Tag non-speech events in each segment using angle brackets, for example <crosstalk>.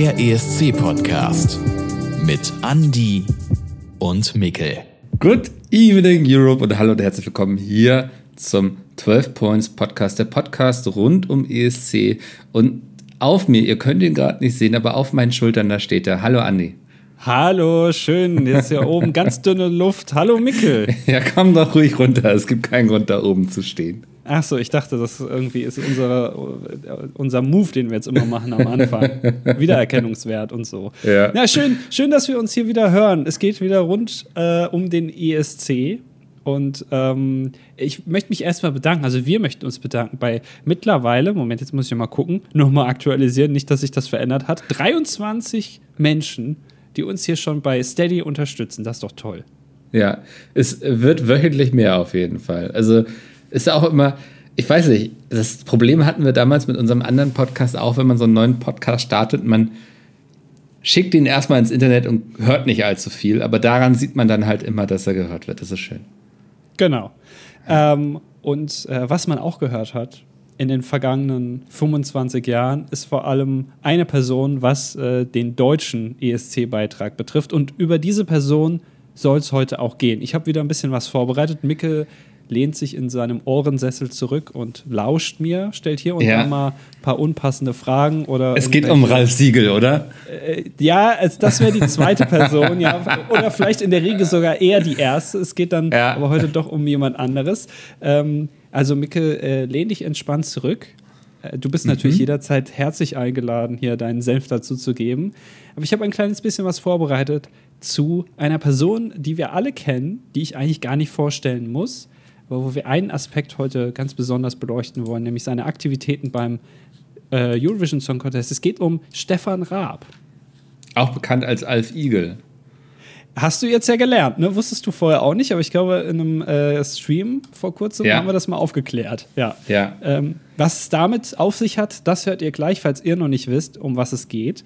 Der ESC-Podcast mit Andy und Mikkel. Good evening, Europe, und hallo und herzlich willkommen hier zum 12 Points Podcast, der Podcast rund um ESC. Und auf mir, ihr könnt ihn gerade nicht sehen, aber auf meinen Schultern, da steht er. Hallo, Andy. Hallo, schön. Jetzt hier oben ganz dünne Luft. Hallo, Mikkel. <laughs> Ja, komm doch ruhig runter. Es gibt keinen Grund, da oben zu stehen. Ach so, ich dachte, das irgendwie ist unser, unser Move, den wir jetzt immer machen am Anfang. <laughs> Wiedererkennungswert und so. Ja. ja, schön, schön, dass wir uns hier wieder hören. Es geht wieder rund äh, um den ESC. Und ähm, ich möchte mich erstmal bedanken, also wir möchten uns bedanken bei mittlerweile, Moment, jetzt muss ich mal gucken, nochmal aktualisieren, nicht, dass sich das verändert hat, 23 Menschen, die uns hier schon bei Steady unterstützen. Das ist doch toll. Ja, es wird wöchentlich mehr auf jeden Fall. Also ist auch immer, ich weiß nicht, das Problem hatten wir damals mit unserem anderen Podcast auch, wenn man so einen neuen Podcast startet, man schickt ihn erstmal ins Internet und hört nicht allzu viel, aber daran sieht man dann halt immer, dass er gehört wird. Das ist schön. Genau. Ähm, und äh, was man auch gehört hat in den vergangenen 25 Jahren, ist vor allem eine Person, was äh, den deutschen ESC-Beitrag betrifft. Und über diese Person soll es heute auch gehen. Ich habe wieder ein bisschen was vorbereitet. Micke lehnt sich in seinem Ohrensessel zurück und lauscht mir, stellt hier und Ja. da mal ein paar unpassende Fragen oder. Es geht um Ralf Siegel, oder? Äh, ja, es, das wäre die zweite Person, ja. Oder vielleicht in der Regel sogar eher die erste. Es geht dann Ja. aber heute doch um jemand anderes. Ähm, also, Micke, äh, lehn dich entspannt zurück. Äh, Du bist natürlich jederzeit herzlich eingeladen, hier deinen Senf dazu zu geben. Aber ich habe ein kleines bisschen was vorbereitet zu einer Person, die wir alle kennen, die ich eigentlich gar nicht vorstellen muss, wo wir einen Aspekt heute ganz besonders beleuchten wollen, nämlich seine Aktivitäten beim äh, Eurovision Song Contest. Es geht um Stefan Raab. Auch bekannt als Alf Igel. Hast du jetzt ja gelernt, ne? Wusstest du vorher auch nicht, aber ich glaube, in einem äh, Stream vor kurzem Ja. haben wir das mal aufgeklärt. Ja. Ja. Ähm, was es damit auf sich hat, das hört ihr gleich, falls ihr noch nicht wisst, um was es geht.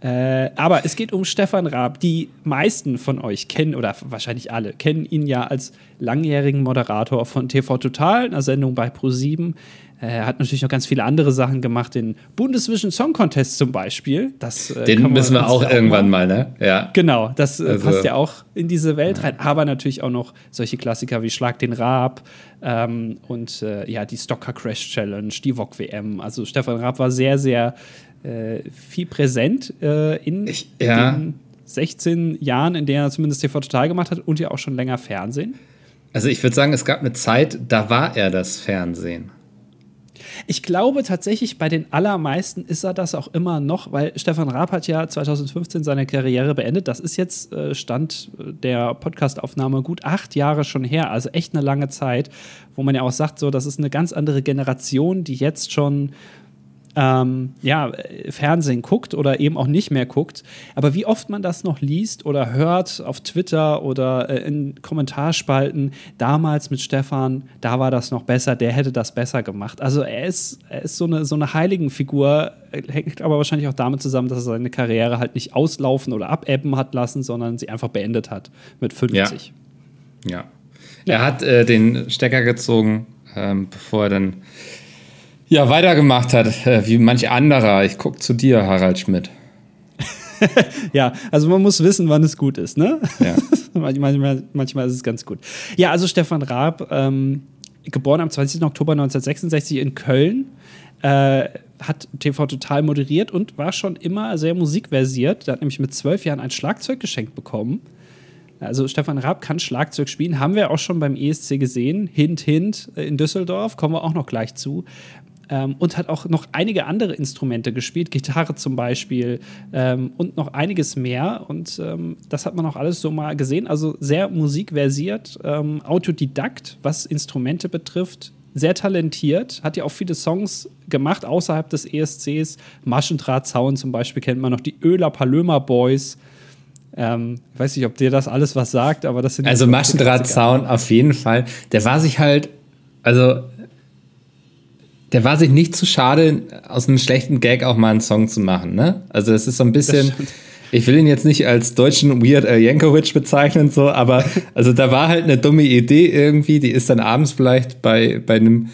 Äh, aber es geht um Stefan Raab. Die meisten von euch kennen, oder wahrscheinlich alle, kennen ihn ja als langjährigen Moderator von TV Total, einer Sendung bei Pro7. Er hat natürlich noch ganz viele andere Sachen gemacht, den Bundesvision Song Contest zum Beispiel. Das, äh, Den müssen wir auch irgendwann mal, ne? Ja. Genau, das äh, Also- passt ja auch in diese Welt rein. Aber natürlich auch noch solche Klassiker wie Schlag den Raab ähm, und äh, ja, die Stocker Crash Challenge, die VOG WM. Also Stefan Raab war sehr, sehr äh, viel präsent äh, in Ich- ja. den 16 Jahren, in denen er zumindest TV Total gemacht hat und ja auch schon länger Fernsehen. Also ich würde sagen, es gab eine Zeit, da war er das Fernsehen. Ich glaube tatsächlich, bei den allermeisten ist er das auch immer noch, weil Stefan Raab hat ja 2015 seine Karriere beendet. Das ist jetzt äh, Stand äh, der Podcastaufnahme gut acht Jahre schon her, also echt eine lange Zeit, wo man ja auch sagt, so, das ist eine ganz andere Generation, die jetzt schon ähm, ja, Fernsehen guckt oder eben auch nicht mehr guckt. Aber wie oft man das noch liest oder hört auf Twitter oder äh, in Kommentarspalten, damals mit Stefan, da war das noch besser, der hätte das besser gemacht. Also er ist, er ist so eine, so eine Heiligenfigur, äh, hängt aber wahrscheinlich auch damit zusammen, dass er seine Karriere halt nicht auslaufen oder abebben hat lassen, sondern sie einfach beendet hat mit 50. Ja. Er hat äh, den Stecker gezogen, ähm, bevor er dann ja weitergemacht hat, äh, wie manch anderer. Ich gucke zu dir, Harald Schmidt. <laughs> Ja, also man muss wissen, wann es gut ist, ne? Ja. <laughs> manchmal, manchmal ist es ganz gut. Ja, also Stefan Raab, ähm, geboren am 20. Oktober 1966 in Köln, äh, hat TV Total moderiert und war schon immer sehr musikversiert. Er hat nämlich mit zwölf Jahren ein Schlagzeug geschenkt bekommen. Also Stefan Raab kann Schlagzeug spielen, haben wir auch schon beim ESC gesehen. Hint, hint äh, in Düsseldorf, kommen wir auch noch gleich zu. Ähm, und hat auch noch einige andere Instrumente gespielt, Gitarre zum Beispiel ähm, und noch einiges mehr. Und ähm, das hat man auch alles so mal gesehen. Also sehr musikversiert, ähm, Autodidakt, was Instrumente betrifft. Sehr talentiert, hat ja auch viele Songs gemacht außerhalb des ESCs. Maschendrahtzaun zum Beispiel kennt man noch, die Öler Palömer Boys. Ähm, ich weiß nicht, ob dir das alles was sagt, aber das sind Also so Maschendrahtzaun auf jeden Fall. Der war sich halt, also der war sich nicht zu schade, aus einem schlechten Gag auch mal einen Song zu machen, ne? Also das ist so ein bisschen, ich will ihn jetzt nicht als deutschen Weird Al Yankovic bezeichnen, so, aber also da war halt eine dumme Idee irgendwie, die ist dann abends vielleicht bei, bei einem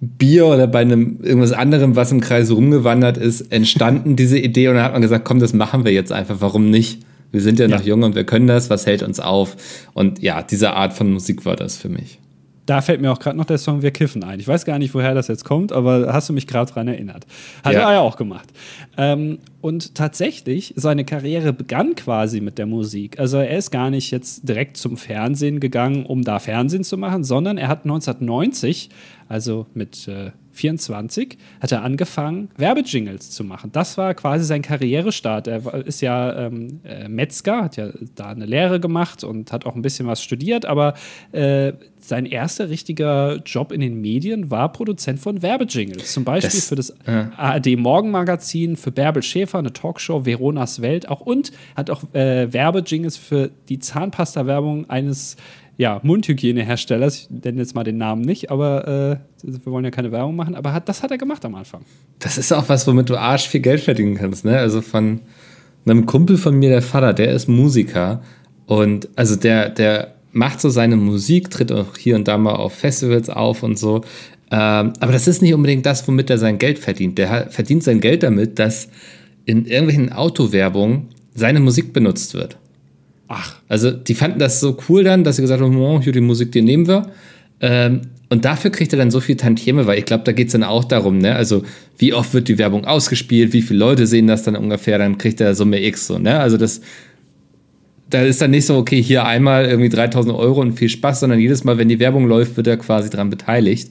Bier oder bei einem irgendwas anderem, was im Kreis rumgewandert ist, entstanden, diese Idee. Und dann hat man gesagt, komm, das machen wir jetzt einfach. Warum nicht? Wir sind ja, ja. noch jung und wir können das. Was hält uns auf? Und ja, diese Art von Musik war das für mich. Da fällt mir auch gerade noch der Song Wir kiffen ein. Ich weiß gar nicht, woher das jetzt kommt, aber hast du mich gerade dran erinnert. Hat ja. er ja auch gemacht. Ähm, und tatsächlich, seine Karriere begann quasi mit der Musik. Also er ist gar nicht jetzt direkt zum Fernsehen gegangen, um da Fernsehen zu machen, sondern er hat 1990, also mit äh, 24 hat er angefangen, Werbejingles zu machen. Das war quasi sein Karrierestart. Er ist ja ähm, äh, Metzger, hat ja da eine Lehre gemacht und hat auch ein bisschen was studiert, aber äh, sein erster richtiger Job in den Medien war Produzent von Werbejingles. Zum Beispiel das, für das ja. ARD Morgenmagazin, für Bärbel Schäfer, eine Talkshow, Veronas Welt auch und hat auch äh, Werbejingles für die Zahnpasta-Werbung eines ja, Mundhygieneherstellers, ich nenne jetzt mal den Namen nicht, aber äh, wir wollen ja keine Werbung machen, aber hat, das hat er gemacht am Anfang. Das ist auch was, womit du arsch viel Geld verdienen kannst, ne? Also von einem Kumpel von mir, der Vater, der ist Musiker und also der, der macht so seine Musik, tritt auch hier und da mal auf Festivals auf und so. Ähm, aber das ist nicht unbedingt das, womit er sein Geld verdient. Der verdient sein Geld damit, dass in irgendwelchen Autowerbungen seine Musik benutzt wird. Ach. Also die fanden das so cool dann, dass sie gesagt haben, oh, hier die Musik, die nehmen wir. Ähm, und dafür kriegt er dann so viel Tantieme, weil ich glaube, da geht es dann auch darum, ne? Also, wie oft wird die Werbung ausgespielt, wie viele Leute sehen das dann ungefähr, dann kriegt er Summe X so, ne? Also, das, da ist dann nicht so, okay, hier einmal irgendwie 3000 Euro und viel Spaß, sondern jedes Mal, wenn die Werbung läuft, wird er quasi dran beteiligt.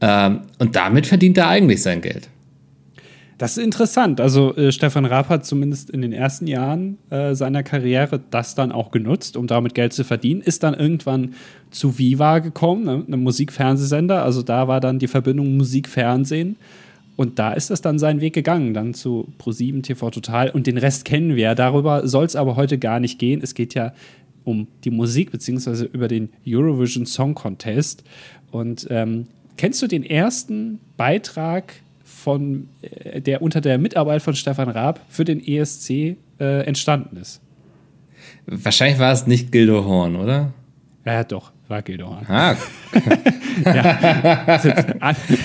Ähm, und damit verdient er eigentlich sein Geld. Das ist interessant. Also äh, Stefan Raab hat zumindest in den ersten Jahren äh, seiner Karriere das dann auch genutzt, um damit Geld zu verdienen. Ist dann irgendwann zu Viva gekommen, ne, einem Musikfernsehsender. Also da war dann die Verbindung Musik-Fernsehen. Und da ist es dann seinen Weg gegangen, dann zu Pro7 TV Total. Und den Rest kennen wir. Darüber soll es aber heute gar nicht gehen. Es geht ja um die Musik, beziehungsweise über den Eurovision Song Contest. Und ähm, kennst du den ersten Beitrag von, äh, der unter der Mitarbeit von Stefan Raab für den ESC äh, entstanden ist. Wahrscheinlich war es nicht Gildo Horn, oder? Ja, doch, war Gildo Horn. Ah. <laughs> ja.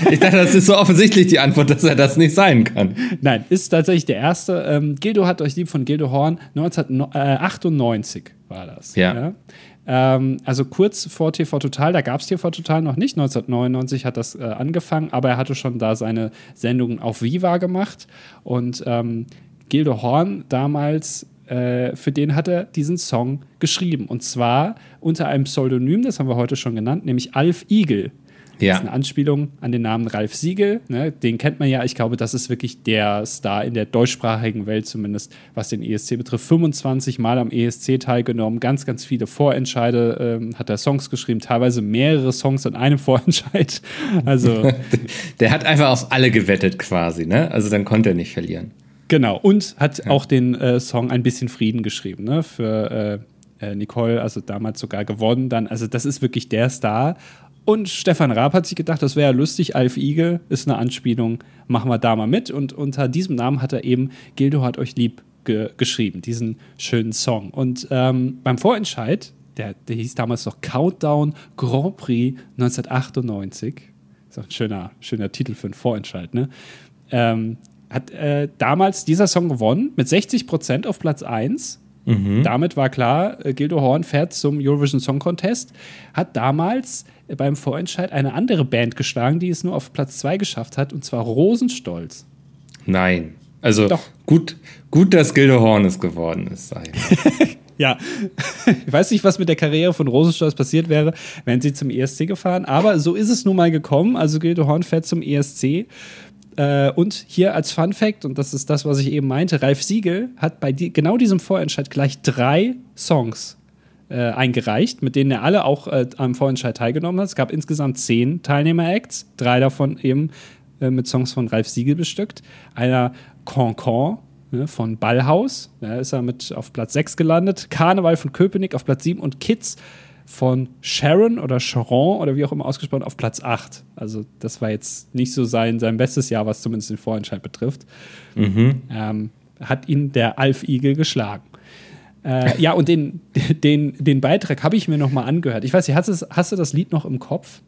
ich dachte, das ist so offensichtlich die Antwort, dass er das nicht sein kann. Nein, ist tatsächlich der erste. Ähm, Gildo hat euch lieb von Gildo Horn 1998 war das. ja? ja? Ähm, also kurz vor TV Total, da gab es TV Total noch nicht. 1999 hat das äh, angefangen, aber er hatte schon da seine Sendungen auf Viva gemacht. Und ähm, Gildo Horn damals, äh, für den hat er diesen Song geschrieben. Und zwar unter einem Pseudonym, das haben wir heute schon genannt, nämlich Alf Igel. Ja. Das ist eine Anspielung an den Namen Ralf Siegel. Ne? Den kennt man ja. Ich glaube, das ist wirklich der Star in der deutschsprachigen Welt, zumindest was den ESC betrifft. 25 Mal am ESC teilgenommen, ganz, ganz viele Vorentscheide, ähm, hat er Songs geschrieben, teilweise mehrere Songs an einem <laughs> Vorentscheid. Also. <laughs> der hat einfach auf alle gewettet quasi, ne? Also dann konnte er nicht verlieren. Genau. Und hat ja. auch den äh, Song Ein bisschen Frieden geschrieben, ne? Für. Äh, äh Nicole, also damals sogar gewonnen dann. Also das ist wirklich der Star. Und Stefan Raab hat sich gedacht, das wäre ja lustig, Alf Igel ist eine Anspielung, machen wir da mal mit. Und unter diesem Namen hat er eben Gildo hat euch lieb ge geschrieben, diesen schönen Song. Und ähm, beim Vorentscheid, der, der hieß damals noch Countdown Grand Prix 1998, ist auch ein schöner, schöner Titel für einen Vorentscheid, ne? Ähm, hat äh, damals dieser Song gewonnen mit 60 Prozent auf Platz 1 Mhm. Damit war klar, äh, Gildo Horn fährt zum Eurovision Song Contest, hat damals beim Vorentscheid eine andere Band geschlagen, die es nur auf Platz 2 geschafft hat, und zwar Rosenstolz. Nein. Also Doch. Gut, gut, dass Gildo Horn es geworden ist. <laughs> ja, ich weiß nicht, was mit der Karriere von Rosenstolz passiert wäre, wenn sie zum ESC gefahren, aber so ist es nun mal gekommen. Also Gildo Horn fährt zum ESC. Äh, und hier als Fun Fact, und das ist das, was ich eben meinte, Ralf Siegel hat bei die, genau diesem Vorentscheid gleich drei Songs äh, eingereicht, mit denen er alle auch äh, am Vorentscheid teilgenommen hat. Es gab insgesamt zehn Teilnehmer-Acts, drei davon eben äh, mit Songs von Ralf Siegel bestückt. Einer Concon ne, von Ballhaus, da ist er mit auf Platz 6 gelandet. Karneval von Köpenick auf Platz 7 und Kids von Sharon oder Sharon oder wie auch immer ausgesprochen auf Platz 8. Also das war jetzt nicht so sein, sein bestes Jahr, was zumindest den Vorentscheid betrifft. Mhm. Ähm, hat ihn der Alf Igel geschlagen. Äh, ja, und den, den, den Beitrag habe ich mir noch mal angehört. Ich weiß nicht, hast du, hast du das Lied noch im Kopf?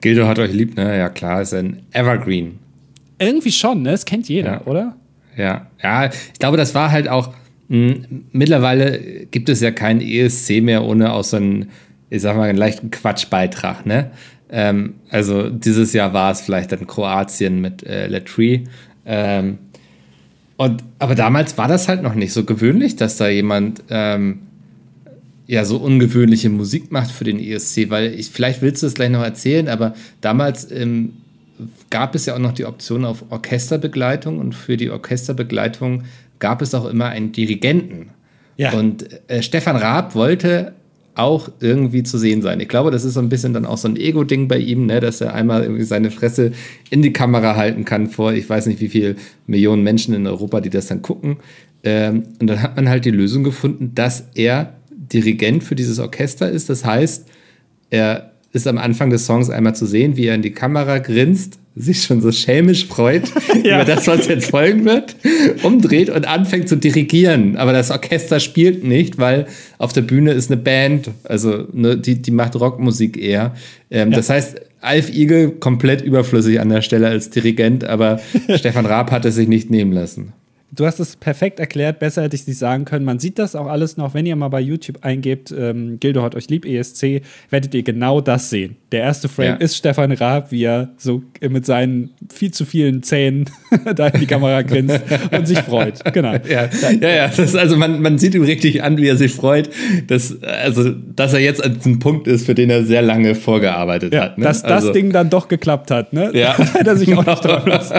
Gildo hat euch lieb, ne? Ja, klar, ist ein Evergreen. Irgendwie schon, ne? Das kennt jeder, Ja. oder? Ja, ja, ich glaube, das war halt auch. Mh, mittlerweile gibt es ja keinen ESC mehr ohne auch so einen, ich sag mal, einen leichten Quatschbeitrag, ne? Ähm, also dieses Jahr war es vielleicht dann Kroatien mit äh, Latree. Ähm, und, aber damals war das halt noch nicht so gewöhnlich, dass da jemand ähm, ja so ungewöhnliche Musik macht für den ESC, weil ich, vielleicht willst du es gleich noch erzählen, aber damals ähm, gab es ja auch noch die Option auf Orchesterbegleitung und für die Orchesterbegleitung gab es auch immer einen Dirigenten. Ja. Und äh, Stefan Raab wollte auch irgendwie zu sehen sein. Ich glaube, das ist so ein bisschen dann auch so ein Ego-Ding bei ihm, ne, dass er einmal irgendwie seine Fresse in die Kamera halten kann vor, ich weiß nicht wie viel Millionen Menschen in Europa, die das dann gucken. Ähm, und dann hat man halt die Lösung gefunden, dass er Dirigent für dieses Orchester ist. Das heißt, er ist am Anfang des Songs einmal zu sehen, wie er in die Kamera grinst, sich schon so schelmisch freut <laughs> Ja. über das, was jetzt folgen wird, umdreht und anfängt zu dirigieren. Aber das Orchester spielt nicht, weil auf der Bühne ist eine Band, also ne, die, die macht Rockmusik eher. Ähm, Das heißt, Alf Igel komplett überflüssig an der Stelle als Dirigent, aber <laughs> Stefan Raab hat es sich nicht nehmen lassen. Du hast es perfekt erklärt, besser hätte ich es nicht sagen können. Man sieht das auch alles noch, wenn ihr mal bei YouTube eingebt, ähm, Gildo hat euch lieb, ESC, werdet ihr genau das sehen. Der erste Frame Ja. ist Stefan Raab, wie er so mit seinen viel zu vielen Zähnen <laughs> da in die Kamera grinst und sich freut. Genau. Ja, ja, ja. Das also man, man sieht ihm richtig an, wie er sich freut, dass, also, dass er jetzt an diesem Punkt ist, für den er sehr lange vorgearbeitet Ja, hat. Ne? dass das also, Ding dann doch geklappt hat, ne? Ja. <laughs> hat er sich auch nicht <laughs> träumen lassen.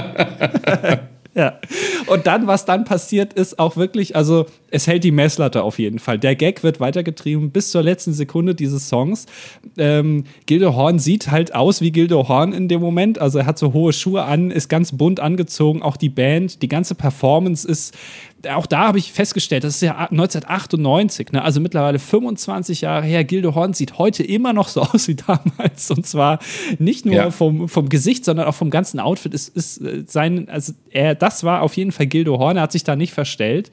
Ja. Und dann, was dann passiert, ist auch wirklich, also es hält die Messlatte auf jeden Fall. Der Gag wird weitergetrieben bis zur letzten Sekunde dieses Songs. Ähm, Gildo Horn sieht halt aus wie Gildo Horn in dem Moment. Also er hat so hohe Schuhe an, ist ganz bunt angezogen. Auch die Band, die ganze Performance ist auch da habe ich festgestellt, das ist ja 1998, ne? also mittlerweile 25 Jahre her. Gildo Horn sieht heute immer noch so <laughs> aus wie damals. Und zwar nicht nur Ja. vom, vom Gesicht, sondern auch vom ganzen Outfit. Es ist äh, sein, also er, das war auf jeden Fall Gildo Horn, er hat sich da nicht verstellt.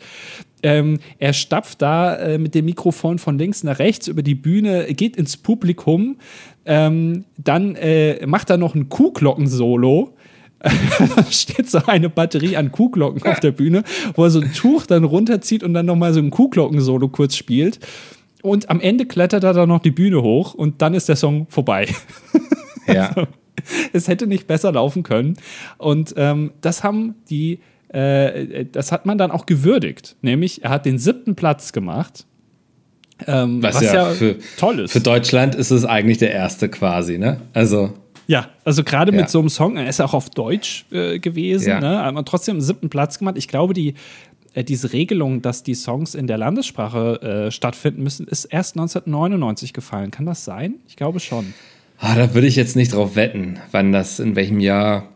Ähm, er stapft da äh, mit dem Mikrofon von links nach rechts über die Bühne, geht ins Publikum, ähm, dann äh, macht er noch ein Kuhglocken-Solo. Da <laughs> steht so eine Batterie an Kuhglocken auf der Bühne, wo er so ein Tuch dann runterzieht und dann nochmal so ein Kuhglocken-Solo kurz spielt. Und am Ende klettert er dann noch die Bühne hoch und dann ist der Song vorbei. ja. <laughs> es hätte nicht besser laufen können. Und ähm, das haben die, äh, das hat man dann auch gewürdigt. Nämlich, er hat den siebten Platz gemacht. Ähm, Was, ja, für, toll ist. Für Deutschland ist es eigentlich der erste quasi, ne? Also, Ja, also gerade Ja. mit so einem Song, er ist ja auch auf Deutsch äh, gewesen, Ja. ne? aber trotzdem einen siebten Platz gemacht. Ich glaube, die, äh, diese Regelung, dass die Songs in der Landessprache äh, stattfinden müssen, ist erst 1999 gefallen. Kann das sein? Ich glaube schon. ah, da würde ich jetzt nicht drauf wetten, wann das, in welchem Jahr.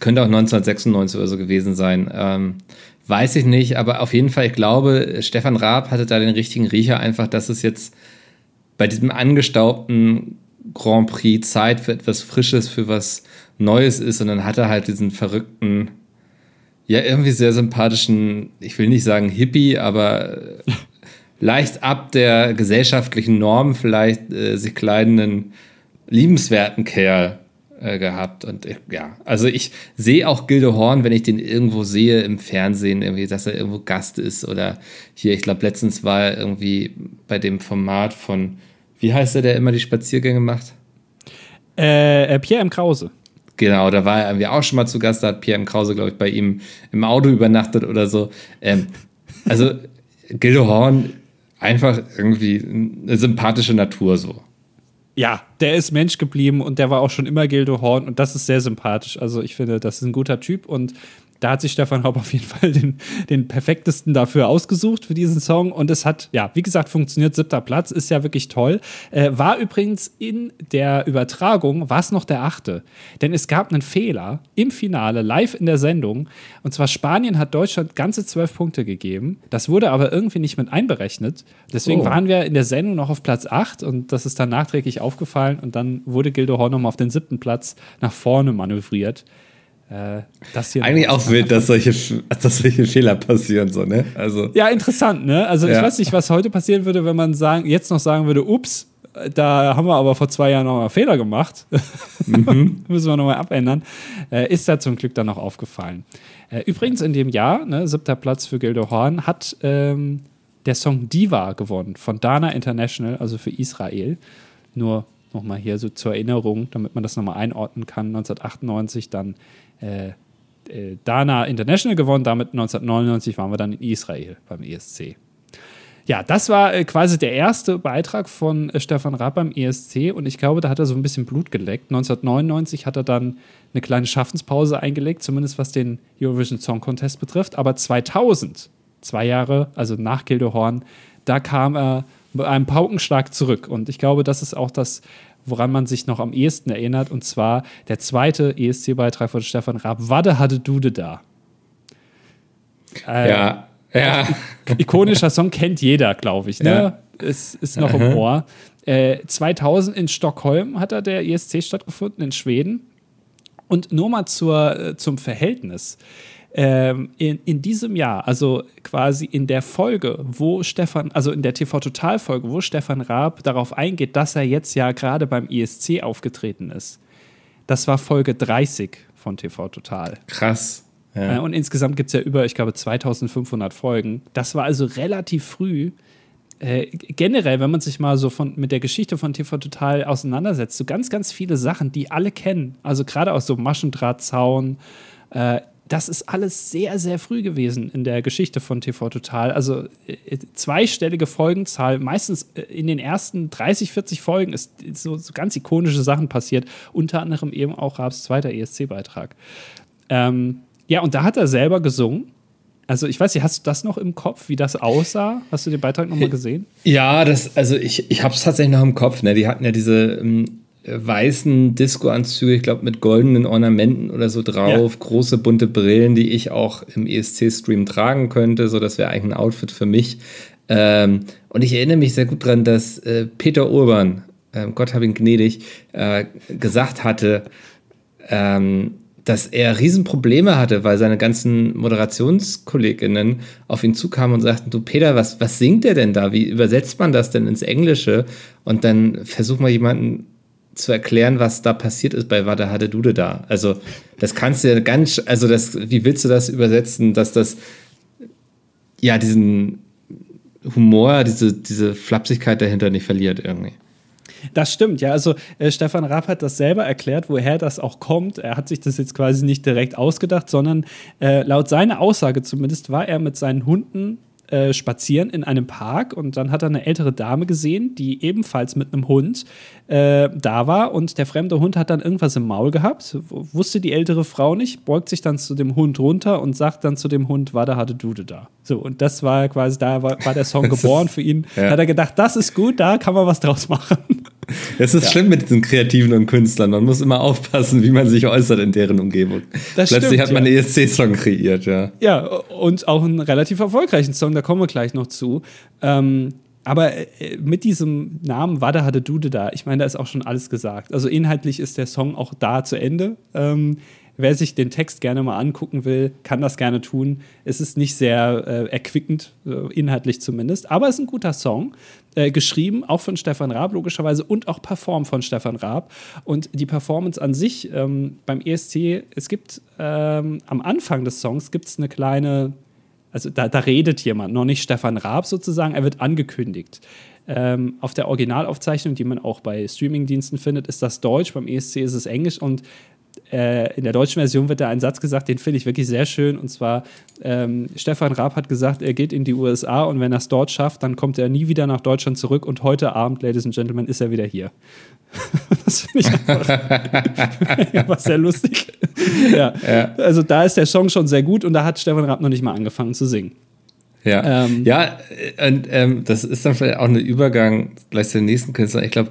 Könnte auch 1996 oder so gewesen sein. Ähm, weiß ich nicht, aber auf jeden Fall, ich glaube, Stefan Raab hatte da den richtigen Riecher, einfach, dass es jetzt bei diesem angestaubten Grand Prix Zeit für etwas Frisches, für was Neues ist. Und dann hat er halt diesen verrückten, ja, irgendwie sehr sympathischen, ich will nicht sagen Hippie, aber äh, leicht ab der gesellschaftlichen Norm vielleicht äh, sich kleidenden, liebenswerten Kerl äh, gehabt. Und ich, ja, also ich sehe auch Gilde Horn, wenn ich den irgendwo sehe im Fernsehen, irgendwie, dass er irgendwo Gast ist oder hier, ich glaube, letztens war er irgendwie bei dem Format von, wie heißt er, der immer die Spaziergänge macht? Äh, äh, Pierre M. Krause. Genau, da war er irgendwie auch schon mal zu Gast, da hat Pierre M. Krause, glaube ich, bei ihm im Auto übernachtet oder so. Ähm, also Gildo Horn, einfach irgendwie eine sympathische Natur so. Ja, der ist Mensch geblieben und der war auch schon immer Gildo Horn und das ist sehr sympathisch. Also ich finde, das ist ein guter Typ und da hat sich Stefan Raab auf jeden Fall den, den perfektesten dafür ausgesucht für diesen Song und es hat, ja, wie gesagt, funktioniert. Siebter Platz ist ja wirklich toll. Äh, war übrigens in der Übertragung, war es noch der achte, denn es gab einen Fehler im Finale, live in der Sendung und zwar Spanien hat Deutschland ganze zwölf Punkte gegeben. Das wurde aber irgendwie nicht mit einberechnet. Deswegen Oh. waren wir in der Sendung noch auf Platz 8 und das ist dann nachträglich aufgefallen und dann wurde Gildo Horn nochmal auf den siebten Platz nach vorne manövriert. Äh, das hier Eigentlich auch wild, dass solche, dass solche Fehler passieren, so, ne? Also, Ja, interessant, ne? Also ich Ja. weiß nicht, was heute passieren würde, wenn man sagen, jetzt noch sagen würde, ups, da haben wir aber vor zwei Jahren nochmal Fehler gemacht. Mhm. <laughs> Müssen wir nochmal abändern. Äh, ist da zum Glück dann noch aufgefallen. Äh, übrigens in dem Jahr, ne, siebter Platz für Gildo Horn, hat ähm, der Song Diva gewonnen von Dana International, also für Israel. Nur nochmal hier so zur Erinnerung, damit man das nochmal einordnen kann. 1998 dann äh, äh, Dana International gewonnen, damit 1999 waren wir dann in Israel beim ESC. Ja, das war äh, quasi der erste Beitrag von äh, Stefan Raab beim ESC und ich glaube, da hat er so ein bisschen Blut geleckt. 1999 hat er dann eine kleine Schaffenspause eingelegt, zumindest was den Eurovision Song Contest betrifft. Aber 2000, zwei Jahre, also nach Gildehorn, da kam er mit einem Paukenschlag zurück. Und ich glaube, das ist auch das, woran man sich noch am ehesten erinnert. Und zwar der zweite ESC-Beitrag von Stefan Raab. Wade hatte Dude da. Äh, ja, ja. <laughs> Ikonischer Song kennt jeder, glaube ich. Ne? Ja. Ist, ist noch Aha. im Ohr. Äh, 2000 in Stockholm hat er der ESC stattgefunden, in Schweden. Und nur mal zur, äh, zum Verhältnis. Ähm, in, in diesem Jahr, also quasi in der Folge, wo Stefan, also in der TV-Total-Folge, wo Stefan Raab darauf eingeht, dass er jetzt ja gerade beim ESC aufgetreten ist, das war Folge 30 von TV Total. Krass. Ja. Äh, und insgesamt gibt es ja über, ich glaube, 2500 Folgen. Das war also relativ früh. Äh, generell, wenn man sich mal so von, mit der Geschichte von TV Total auseinandersetzt, so ganz, ganz viele Sachen, die alle kennen. Also gerade aus so Maschendrahtzaun, äh, das ist alles sehr, sehr früh gewesen in der Geschichte von TV Total. Also äh, zweistellige Folgenzahl, meistens äh, in den ersten 30, 40 Folgen ist so, so ganz ikonische Sachen passiert, unter anderem eben auch Raabs zweiter ESC-Beitrag. Ähm, ja, und da hat er selber gesungen. Also ich weiß nicht, hast du das noch im Kopf, wie das aussah? Hast du den Beitrag nochmal gesehen? Ja, das, also ich, ich habe es tatsächlich noch im Kopf. Ne? Die hatten ja diese ähm, weißen Disco-Anzüge, ich glaube mit goldenen Ornamenten oder so drauf, ja. große bunte Brillen, die ich auch im ESC-Stream tragen könnte. So, das wäre eigentlich ein Outfit für mich. Ähm, und ich erinnere mich sehr gut daran, dass äh, Peter Urban, äh, Gott hab ihn gnädig, äh, gesagt hatte, ähm, dass er Riesenprobleme hatte, weil seine ganzen Moderationskolleginnen auf ihn zukamen und sagten, du Peter, was, was singt der denn da? Wie übersetzt man das denn ins Englische? Und dann versuch mal jemanden zu erklären, was da passiert ist bei Wada Hade Dude da. Also, das kannst du ja ganz, also das, wie willst du das übersetzen, dass das ja diesen Humor, diese, diese Flapsigkeit dahinter nicht verliert irgendwie. Das stimmt, ja. Also äh, Stefan Raab hat das selber erklärt, woher das auch kommt. Er hat sich das jetzt quasi nicht direkt ausgedacht, sondern äh, laut seiner Aussage zumindest war er mit seinen Hunden äh, spazieren in einem Park und dann hat er eine ältere Dame gesehen, die ebenfalls mit einem Hund äh, da war und der fremde Hund hat dann irgendwas im Maul gehabt, wusste die ältere Frau nicht, beugt sich dann zu dem Hund runter und sagt dann zu dem Hund, war da hatte Dude da. So, und das war quasi, da war, war der Song <laughs> geboren für ihn. Ja. Hat er gedacht, das ist gut, da kann man was draus machen. Es ist ja. schlimm mit diesen Kreativen und Künstlern. Man muss immer aufpassen, wie man sich äußert in deren Umgebung. Das Plötzlich stimmt, hat man ja. einen ESC-Song kreiert, ja. Ja, und auch einen relativ erfolgreichen Song, da kommen wir gleich noch zu. Ähm, aber äh, mit diesem Namen Wada hatte Dude da, ich meine, da ist auch schon alles gesagt. Also inhaltlich ist der Song auch da zu Ende. Ähm, wer sich den Text gerne mal angucken will, kann das gerne tun. Es ist nicht sehr äh, erquickend, äh, inhaltlich zumindest, aber es ist ein guter Song. Äh, geschrieben, auch von Stefan Raab logischerweise und auch performt von Stefan Raab. Und die Performance an sich ähm, beim ESC, es gibt ähm, am Anfang des Songs gibt es eine kleine, also da, da redet jemand, noch nicht Stefan Raab sozusagen, er wird angekündigt. Ähm, auf der Originalaufzeichnung, die man auch bei Streamingdiensten findet, ist das Deutsch, beim ESC ist es Englisch und äh, in der deutschen Version wird da ein Satz gesagt, den finde ich wirklich sehr schön. Und zwar, ähm, Stefan Raab hat gesagt, er geht in die USA und wenn er es dort schafft, dann kommt er nie wieder nach Deutschland zurück. Und heute Abend, Ladies and Gentlemen, ist er wieder hier. <laughs> das finde ich einfach, <laughs> sehr lustig. ja. ja. Also da ist der Song schon sehr gut und da hat Stefan Raab noch nicht mal angefangen zu singen. Ja, ähm, ja und ähm, das ist dann vielleicht auch ein Übergang gleich zu den nächsten Künstlern. Ich glaube,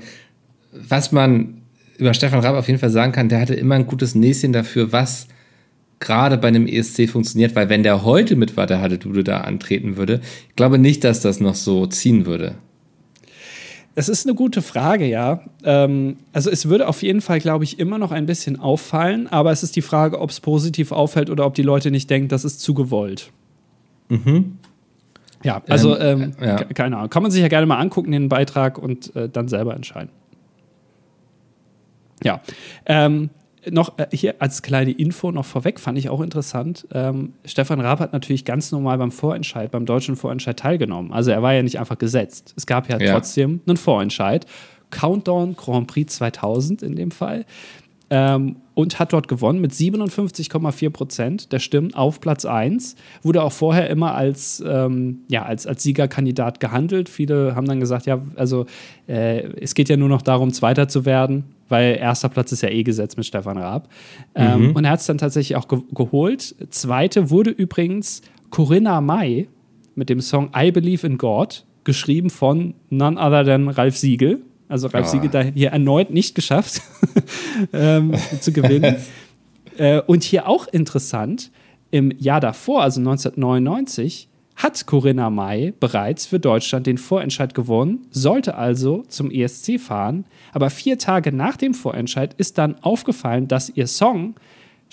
was man über Stefan Raab auf jeden Fall sagen kann, der hatte immer ein gutes Näschen dafür, was gerade bei einem ESC funktioniert, weil wenn der heute mit Warte hatte Dude da antreten würde, ich glaube nicht, dass das noch so ziehen würde. Es ist eine gute Frage, ja. Ähm, also es würde auf jeden Fall, glaube ich, immer noch ein bisschen auffallen, aber es ist die Frage, ob es positiv auffällt oder ob die Leute nicht denken, das ist zu gewollt. Mhm. Ja, also Ähm, ähm, ja. ke- keine Ahnung. Kann man sich ja gerne mal angucken, den Beitrag und äh, dann selber entscheiden. Ja. Ähm, noch äh, hier als kleine Info noch vorweg, fand ich auch interessant. Ähm, Stefan Raab hat natürlich ganz normal beim Vorentscheid, beim deutschen Vorentscheid teilgenommen. Also er war ja nicht einfach gesetzt. Es gab ja, Ja. trotzdem einen Vorentscheid. Countdown Grand Prix 2000 in dem Fall. Ähm, und hat dort gewonnen mit 57,4 Prozent der Stimmen auf Platz 1. Wurde auch vorher immer als, ähm, ja, als, als Siegerkandidat gehandelt. Viele haben dann gesagt, ja, also äh, es geht ja nur noch darum, Zweiter zu werden, weil erster Platz ist ja eh gesetzt mit Stefan Raab. Ähm, und er hat es dann tatsächlich auch ge geholt. Zweite wurde übrigens Corinna May mit dem Song I Believe in God, geschrieben von none other than Ralf Siegel. Also Ralf Ah. Siegel da hier erneut nicht geschafft <laughs> ähm, zu gewinnen. <laughs> äh, und hier auch interessant, im Jahr davor, also 1999, hat Corinna May bereits für Deutschland den Vorentscheid gewonnen, sollte also zum ESC fahren. Aber vier Tage nach dem Vorentscheid ist dann aufgefallen, dass ihr Song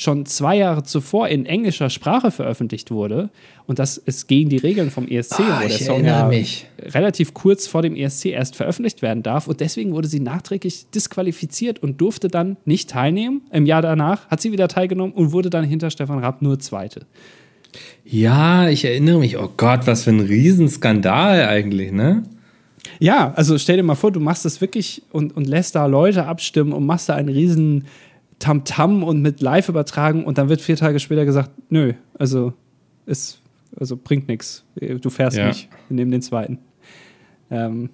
schon zwei Jahre zuvor in englischer Sprache veröffentlicht wurde und das ist gegen die Regeln vom ESC, Ah, wo der Song ja mich. relativ kurz vor dem ESC erst veröffentlicht werden darf und deswegen wurde sie nachträglich disqualifiziert und durfte dann nicht teilnehmen. Im Jahr danach hat sie wieder teilgenommen und wurde dann hinter Stefan Raab nur Zweite. Ja, ich erinnere mich. Oh Gott, was für ein Riesenskandal eigentlich, ne? Ja, also stell dir mal vor, du machst das wirklich und, und lässt da Leute abstimmen und machst da einen riesen Tamtam und mit Live übertragen und dann wird vier Tage später gesagt, nö, also es also bringt nichts. Du fährst Ja. nicht, wir nehmen den zweiten. Ähm,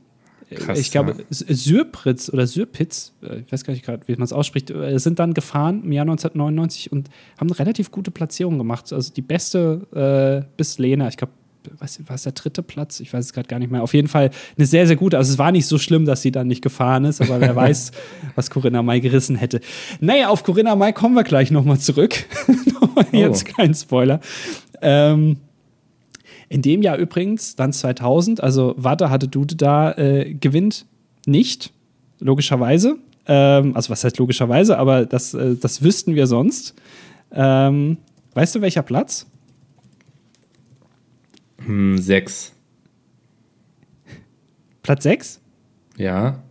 Krass, ich glaube, ja. S- Sürpritz oder Sürpitz, äh, ich weiß gar nicht gerade, wie man es ausspricht, äh, sind dann gefahren im Jahr 1999 und haben eine relativ gute Platzierung gemacht. Also die beste äh, bis Lena, ich glaube, was war es der dritte Platz? Ich weiß es gerade gar nicht mehr. Auf jeden Fall eine sehr, sehr gute. Also es war nicht so schlimm, dass sie dann nicht gefahren ist, aber wer <laughs> weiß, was Corinna May gerissen hätte. Naja, auf Corinna May kommen wir gleich nochmal zurück. <laughs> Nochmal Jetzt kein Spoiler. Ähm, in dem Jahr übrigens, dann 2000, also Warte hatte Dude da, äh, gewinnt nicht, logischerweise. Ähm, also was heißt logischerweise, aber das, äh, das wüssten wir sonst. Ähm, weißt du, welcher Platz? Hm, sechs. Platz 6? Ja.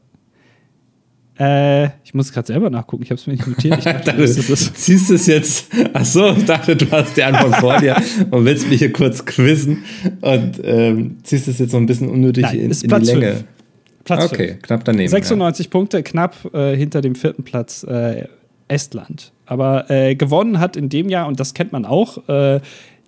Äh, ich muss gerade selber nachgucken, ich habe es mir nicht notiert. Ich <laughs> dachte, Du ziehst es jetzt. Ach so, ich dachte, du hast die Antwort vor dir und willst mich hier kurz quizzen und ähm, ziehst es jetzt so ein bisschen unnötig Nein, in, in Platz die Länge. fünf. Platz okay, fünf. knapp daneben. 96 Punkte, knapp äh, hinter dem vierten Platz äh, Estland. Aber äh, gewonnen hat in dem Jahr, und das kennt man auch, äh,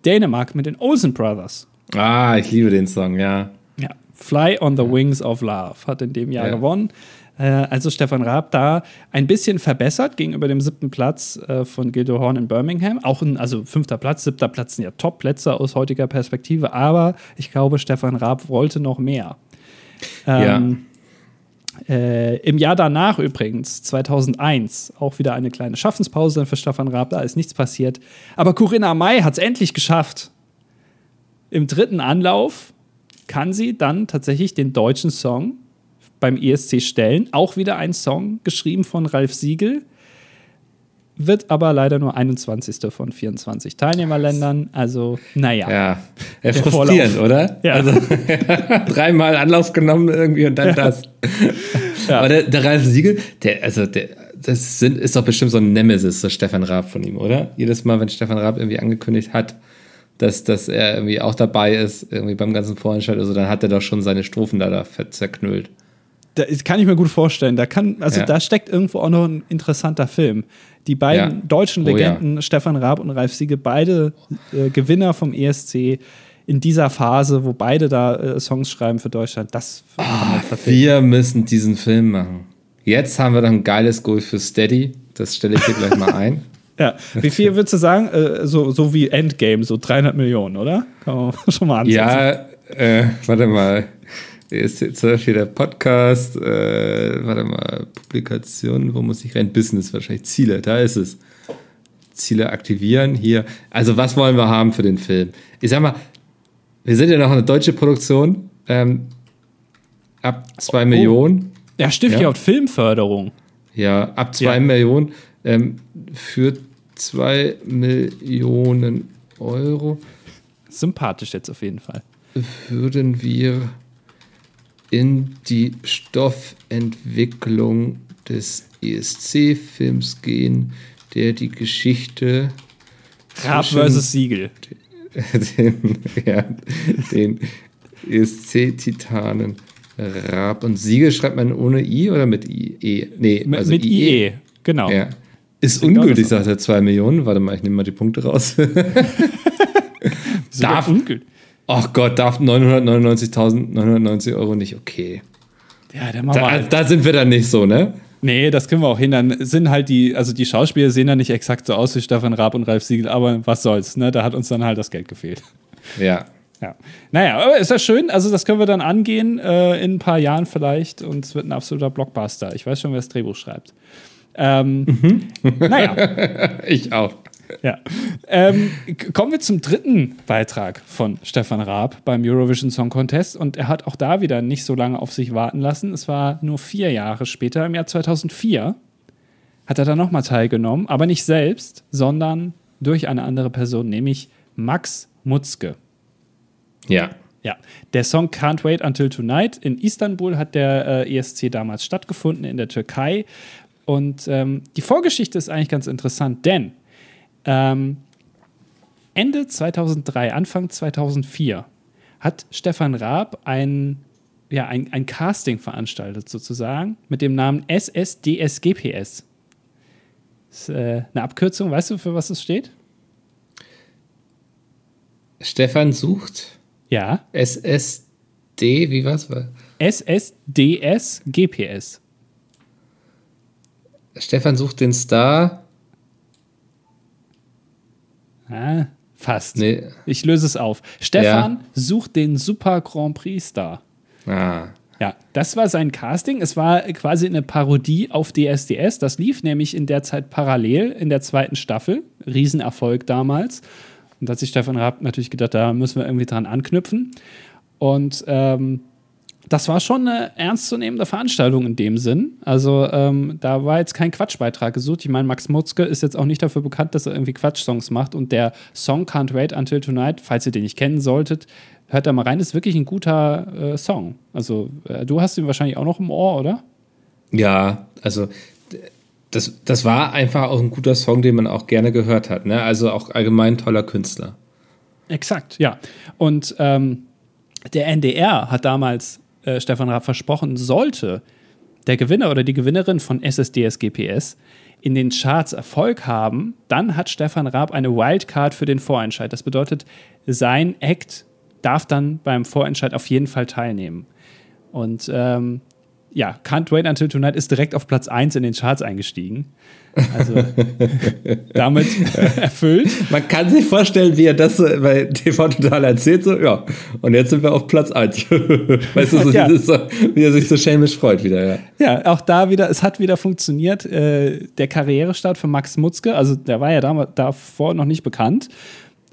Dänemark mit den Olsen Brothers. Ja. Ah, ich liebe den Song, ja. Ja, Fly on the Wings of Love hat in dem Jahr Ja. gewonnen. Äh, also Stefan Raab da ein bisschen verbessert gegenüber dem siebten Platz äh, von Gildo Horn in Birmingham. Auch ein, also fünfter Platz, siebter Platz sind ja Top-Plätze aus heutiger Perspektive, aber ich glaube, Stefan Raab wollte noch mehr. Ähm, äh, Im Jahr danach übrigens, 2001, auch wieder eine kleine Schaffenspause für Stefan Raab, da ist nichts passiert. Aber Corinna May hat es endlich geschafft. Im dritten Anlauf kann sie dann tatsächlich den deutschen Song beim ESC stellen. Auch wieder ein Song, geschrieben von Ralf Siegel. Wird aber leider nur 21. von 24 Teilnehmerländern. Also, naja. Ja, ja Der frustrierend, Vorlauf. oder? Ja. Also <laughs> dreimal Anlauf genommen irgendwie und dann das. <laughs> Ja. Aber der, der Ralf Siegel, der, also der, das sind, ist doch bestimmt so ein Nemesis, so Stefan Raab von ihm, oder? Jedes Mal, wenn Stefan Raab irgendwie angekündigt hat, dass, dass er irgendwie auch dabei ist, irgendwie beim ganzen Vorentscheid, also dann hat er doch schon seine Strophen da, da zerknüllt. Das kann ich mir gut vorstellen. Da kann, also Ja. da steckt irgendwo auch noch ein interessanter Film. Die beiden Ja. deutschen Oh ja. Legenden, Stefan Raab und Ralf Siegel, beide äh, Gewinner vom ESC in dieser Phase, wo beide da äh, Songs schreiben für Deutschland. Das verfilmen. Wir müssen diesen Film machen. Jetzt haben wir doch ein geiles Goal für Steady. Das stelle ich hier gleich mal <laughs> ein. Ja. Wie viel würdest du sagen? Äh, so, so wie Endgame, so 300 Millionen, oder? Kann man <laughs> schon mal ansetzen. Ja, äh, warte mal. Ist jetzt hier der Podcast, äh, warte mal, Publikation, wo muss ich rein? Business wahrscheinlich, Ziele, da ist es. Ziele aktivieren, hier. Also was wollen wir haben für den Film? Ich sag mal, wir sind ja noch eine deutsche Produktion, ähm, ab zwei Millionen, Ja, Stift Ja. Filmförderung. ja, ab zwei Ja. Millionen, ähm, für zwei Millionen Euro. Sympathisch jetzt auf jeden Fall. würden wir in die Stoffentwicklung des ESC-Films gehen, der die Geschichte zwischen versus Siegel. den, <laughs> ja, den ESC-Titanen Raab und Siegel schreibt man ohne I oder mit I? E? Nee, Mit, also mit IE, genau. Ja. Ist Genau ungültig, das sagt er 2 Millionen. Warte mal, ich nehme mal die Punkte raus. <laughs> <laughs> Darf- ungültig. Ach Gott, darf 999.990 Euro nicht? Okay. Ja, dann machen wir Da, halt. da sind wir dann nicht so, ne? Nee, das können wir auch hindern. Sind halt die, also die Schauspieler sehen ja nicht exakt so aus wie Stefan Raab und Ralf Siegel, aber was soll's, ne? Da hat uns dann halt das Geld gefehlt. Ja. Ja. Naja, aber ist ja schön. Also, das können wir dann angehen äh, in ein paar Jahren vielleicht und es wird ein absoluter Blockbuster. Ich weiß schon, wer das Drehbuch schreibt. Ähm, naja, <laughs> Ich auch. ja. Ähm, kommen wir zum dritten Beitrag von Stefan Raab beim Eurovision Song Contest und er hat auch da wieder nicht so lange auf sich warten lassen. Es war nur vier Jahre später, im Jahr 2004, hat er da nochmal teilgenommen, aber nicht selbst, sondern durch eine andere Person, nämlich Max Mutzke. Ja. Ja, der Song Can't Wait Until Tonight in Istanbul hat der äh, ESC damals stattgefunden, in der Türkei. Und ähm, die Vorgeschichte ist eigentlich ganz interessant, denn ähm, Ende 2003, Anfang 2004 hat Stefan Raab ein, ja, ein, ein Casting veranstaltet, sozusagen, mit dem Namen SSDSGPS. Das ist äh, eine Abkürzung, weißt du, für was es steht? Stefan sucht Ja, SSD, wie war's? SSDSGPS. Stefan sucht den Star. Ah, fast. Nee. Ich löse es auf. Stefan sucht den Super Grand Prix Star. Ah. Ja, das war sein Casting. Es war quasi eine Parodie auf DSDS. Das lief nämlich in der Zeit parallel in der zweiten Staffel. Riesenerfolg damals. Und da hat sich Stefan Raab natürlich gedacht, da müssen wir irgendwie dran anknüpfen. Und ähm, das war schon eine ernstzunehmende Veranstaltung in dem Sinn. Also ähm, da war jetzt kein Quatschbeitrag gesucht. Ich meine, Max Mutzke ist jetzt auch nicht dafür bekannt, dass er irgendwie Quatschsongs macht. Und der Song Can't Wait Until Tonight, falls ihr den nicht kennen solltet, hört da mal rein, ist wirklich ein guter äh, Song. Also äh, du hast ihn wahrscheinlich auch noch im Ohr, oder? Ja, also das, das war einfach auch ein guter Song, den man auch gerne gehört hat. Ne? Also auch allgemein toller Künstler. Exakt, ja. Und ähm, der NDR hat damals äh, Stefan Raab versprochen, sollte der Gewinner oder die Gewinnerin von SSDSGPS in den Charts Erfolg haben, dann hat Stefan Raab eine Wildcard für den Vorentscheid. Das bedeutet, sein Act darf dann beim Vorentscheid auf jeden Fall teilnehmen. Und ähm, ja, Can't Wait Until Tonight ist direkt auf Platz 1 in den Charts eingestiegen. Also <laughs> damit <laughs> erfüllt. Man kann sich vorstellen, wie er das so bei TV Total erzählt, so, ja, und jetzt sind wir auf Platz 1. <laughs> weißt du, so, Ja. so, wie er sich so schelmisch freut wieder, ja. Ja, auch da wieder, es hat wieder funktioniert. Äh, der Karrierestart für Max Mutzke, also der war ja damals, davor noch nicht bekannt.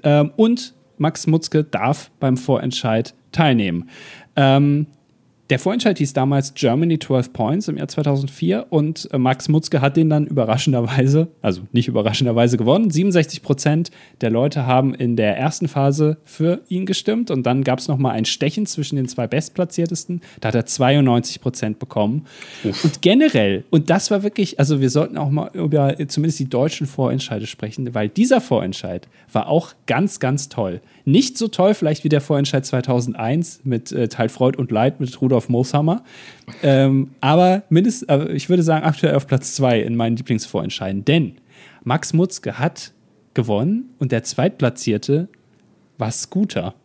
Ähm, und Max Mutzke darf beim Vorentscheid teilnehmen. Ähm, der Vorentscheid hieß damals Germany 12 Points im Jahr 2004 und äh, Max Mutzke hat den dann überraschenderweise, also nicht überraschenderweise gewonnen. 67 Prozent der Leute haben in der ersten Phase für ihn gestimmt und dann gab es nochmal ein Stechen zwischen den zwei Bestplatziertesten. Da hat er 92 Prozent bekommen. Und generell, und das war wirklich, also wir sollten auch mal über zumindest die deutschen Vorentscheide sprechen, weil dieser Vorentscheid war auch ganz, ganz toll. Nicht so toll vielleicht wie der Vorentscheid 2001 mit äh, Teil Freud und Leid mit Rudolf Mooshammer, ähm, aber mindestens, aber ich würde sagen aktuell auf Platz zwei in meinen Lieblingsvorentscheiden, denn Max Mutzke hat gewonnen und der Zweitplatzierte war Scooter.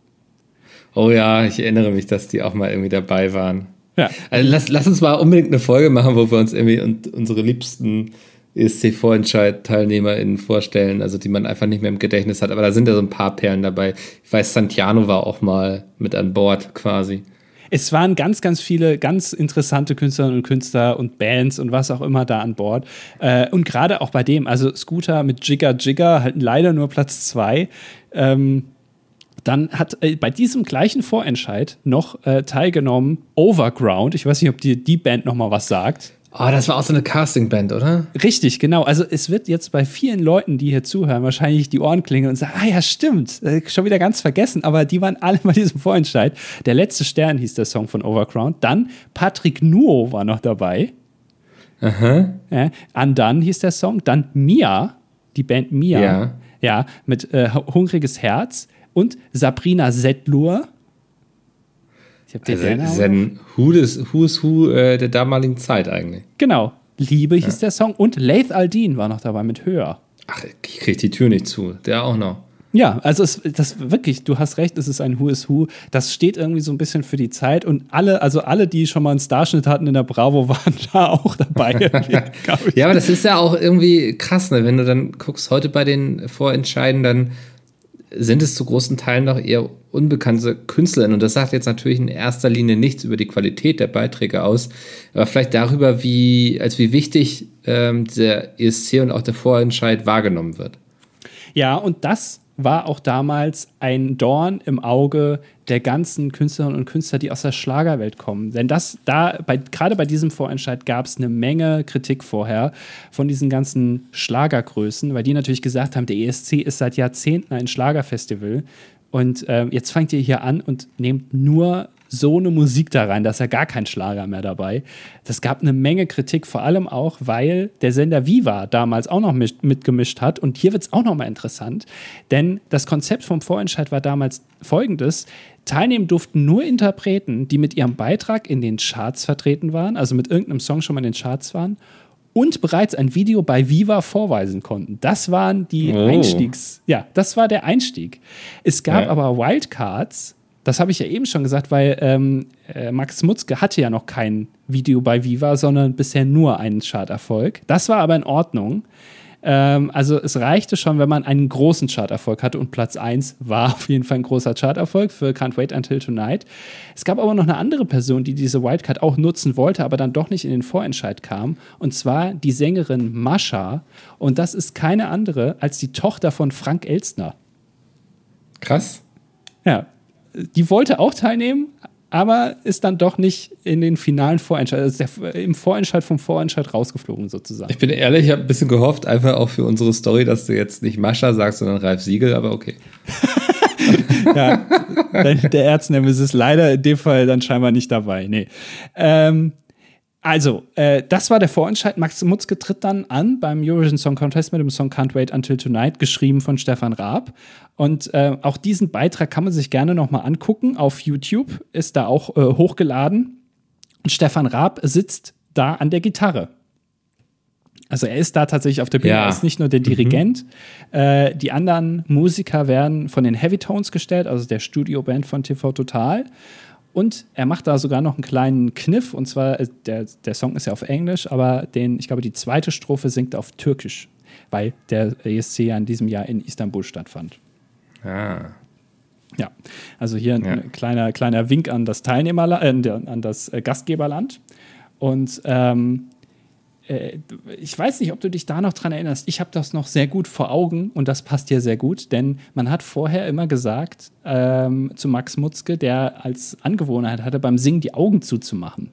Oh ja, ich erinnere mich, dass die auch mal irgendwie dabei waren. Ja. Also lass, lass uns mal unbedingt eine Folge machen, wo wir uns irgendwie und unsere liebsten ESC-Vorentscheid-TeilnehmerInnen vorstellen, also die man einfach nicht mehr im Gedächtnis hat. Aber da sind ja so ein paar Perlen dabei. Ich weiß, Santiano war auch mal mit an Bord quasi. Es waren ganz, ganz viele ganz interessante Künstlerinnen und Künstler und Bands und was auch immer da an Bord. Äh, und gerade auch bei dem, also Scooter mit Jigger Jigger, halt leider nur Platz zwei. Ähm, dann hat äh, bei diesem gleichen Vorentscheid noch äh, teilgenommen Overground. Ich weiß nicht, ob dir die Band noch mal was sagt. Oh, das war auch so eine Castingband, oder? Richtig, genau. Also es wird jetzt bei vielen Leuten, die hier zuhören, wahrscheinlich die Ohren klingeln und sagen, ah ja, stimmt, äh, schon wieder ganz vergessen, aber die waren alle bei diesem Vorentscheid. Der letzte Stern hieß der Song von Overground. Dann Patrick Nuo war noch dabei. Aha. Ja, Andan hieß der Song. Dann Mia, die Band Mia. Ja. Ja, mit äh, Hungriges Herz. Und Sabrina Settlur. Habe den also, ist ein Who is Who, is who äh, der damaligen Zeit eigentlich. Genau. Liebe hieß ja. der Song. Und Laith Aldin war noch dabei mit Höher. Ach, ich krieg die Tür nicht zu. Der auch noch. Ja, also es, das wirklich, du hast recht, es ist ein Who is Who. Das steht irgendwie so ein bisschen für die Zeit und alle, also alle, die schon mal einen Starschnitt hatten in der Bravo, <laughs> waren da auch dabei. <laughs> ja, aber das ist ja auch irgendwie krass, ne? Wenn du dann guckst, heute bei den Vorentscheiden, dann sind es zu großen Teilen noch eher unbekannte Künstlerinnen. Und das sagt jetzt natürlich in erster Linie nichts über die Qualität der Beiträge aus, aber vielleicht darüber, wie, als wie wichtig ähm, der ESC und auch der Vorentscheid wahrgenommen wird. Ja, und das war auch damals ein Dorn im Auge der ganzen Künstlerinnen und Künstler, die aus der Schlagerwelt kommen. Denn das, da, bei, gerade bei diesem Vorentscheid gab es eine Menge Kritik vorher von diesen ganzen Schlagergrößen, weil die natürlich gesagt haben, der ESC ist seit Jahrzehnten ein Schlagerfestival. Und äh, jetzt fangt ihr hier an und nehmt nur so eine Musik da rein, da ist ja gar kein Schlager mehr dabei. Das gab eine Menge Kritik, vor allem auch, weil der Sender Viva damals auch noch mitgemischt hat. Und hier wird es auch noch mal interessant, denn das Konzept vom Vorentscheid war damals folgendes. Teilnehmen durften nur Interpreten, die mit ihrem Beitrag in den Charts vertreten waren, also mit irgendeinem Song schon mal in den Charts waren und bereits ein Video bei Viva vorweisen konnten. Das waren die oh. Einstiegs. Ja, das war der Einstieg. Es gab ja. aber Wildcards, das habe ich ja eben schon gesagt, weil ähm, äh, Max Mutzke hatte ja noch kein Video bei Viva, sondern bisher nur einen Charterfolg. Das war aber in Ordnung. Ähm, also es reichte schon, wenn man einen großen Charterfolg hatte und Platz 1 war auf jeden Fall ein großer Charterfolg für Can't Wait Until Tonight. Es gab aber noch eine andere Person, die diese Wildcard auch nutzen wollte, aber dann doch nicht in den Vorentscheid kam. Und zwar die Sängerin Mascha. Und das ist keine andere als die Tochter von Frank Elstner. Krass. Ja, die wollte auch teilnehmen, aber ist dann doch nicht in den finalen Vorentscheid, also der, im Vorentscheid vom Vorentscheid rausgeflogen sozusagen. Ich bin ehrlich, ich habe ein bisschen gehofft, einfach auch für unsere Story, dass du jetzt nicht Mascha sagst, sondern Ralf Siegel, aber okay. <laughs> ja, der Erznemesis ist leider in dem Fall dann scheinbar nicht dabei. Nee. Ähm, also, äh, das war der Vorentscheid. Max Mutzke tritt dann an beim Eurovision Song Contest mit dem Song Can't Wait Until Tonight, geschrieben von Stefan Raab. Und äh, auch diesen Beitrag kann man sich gerne nochmal angucken. Auf YouTube ist da auch äh, hochgeladen. Und Stefan Raab sitzt da an der Gitarre. Also er ist da tatsächlich auf der Bühne, ja. er ist nicht nur der Dirigent. Mhm. Äh, die anderen Musiker werden von den Heavy Tones gestellt, also der Studioband von TV Total. Und er macht da sogar noch einen kleinen Kniff, und zwar, äh, der, der Song ist ja auf Englisch, aber den, ich glaube, die zweite Strophe singt auf Türkisch, weil der ESC ja in diesem Jahr in Istanbul stattfand. Ah. Ja, also hier ein ja. kleiner, kleiner Wink an das Teilnehmerland, äh, an das äh, Gastgeberland. Und ähm, äh, ich weiß nicht, ob du dich da noch dran erinnerst. Ich habe das noch sehr gut vor Augen und das passt dir sehr gut, denn man hat vorher immer gesagt ähm, zu Max Mutzke, der als Angewohnheit hatte, beim Singen die Augen zuzumachen.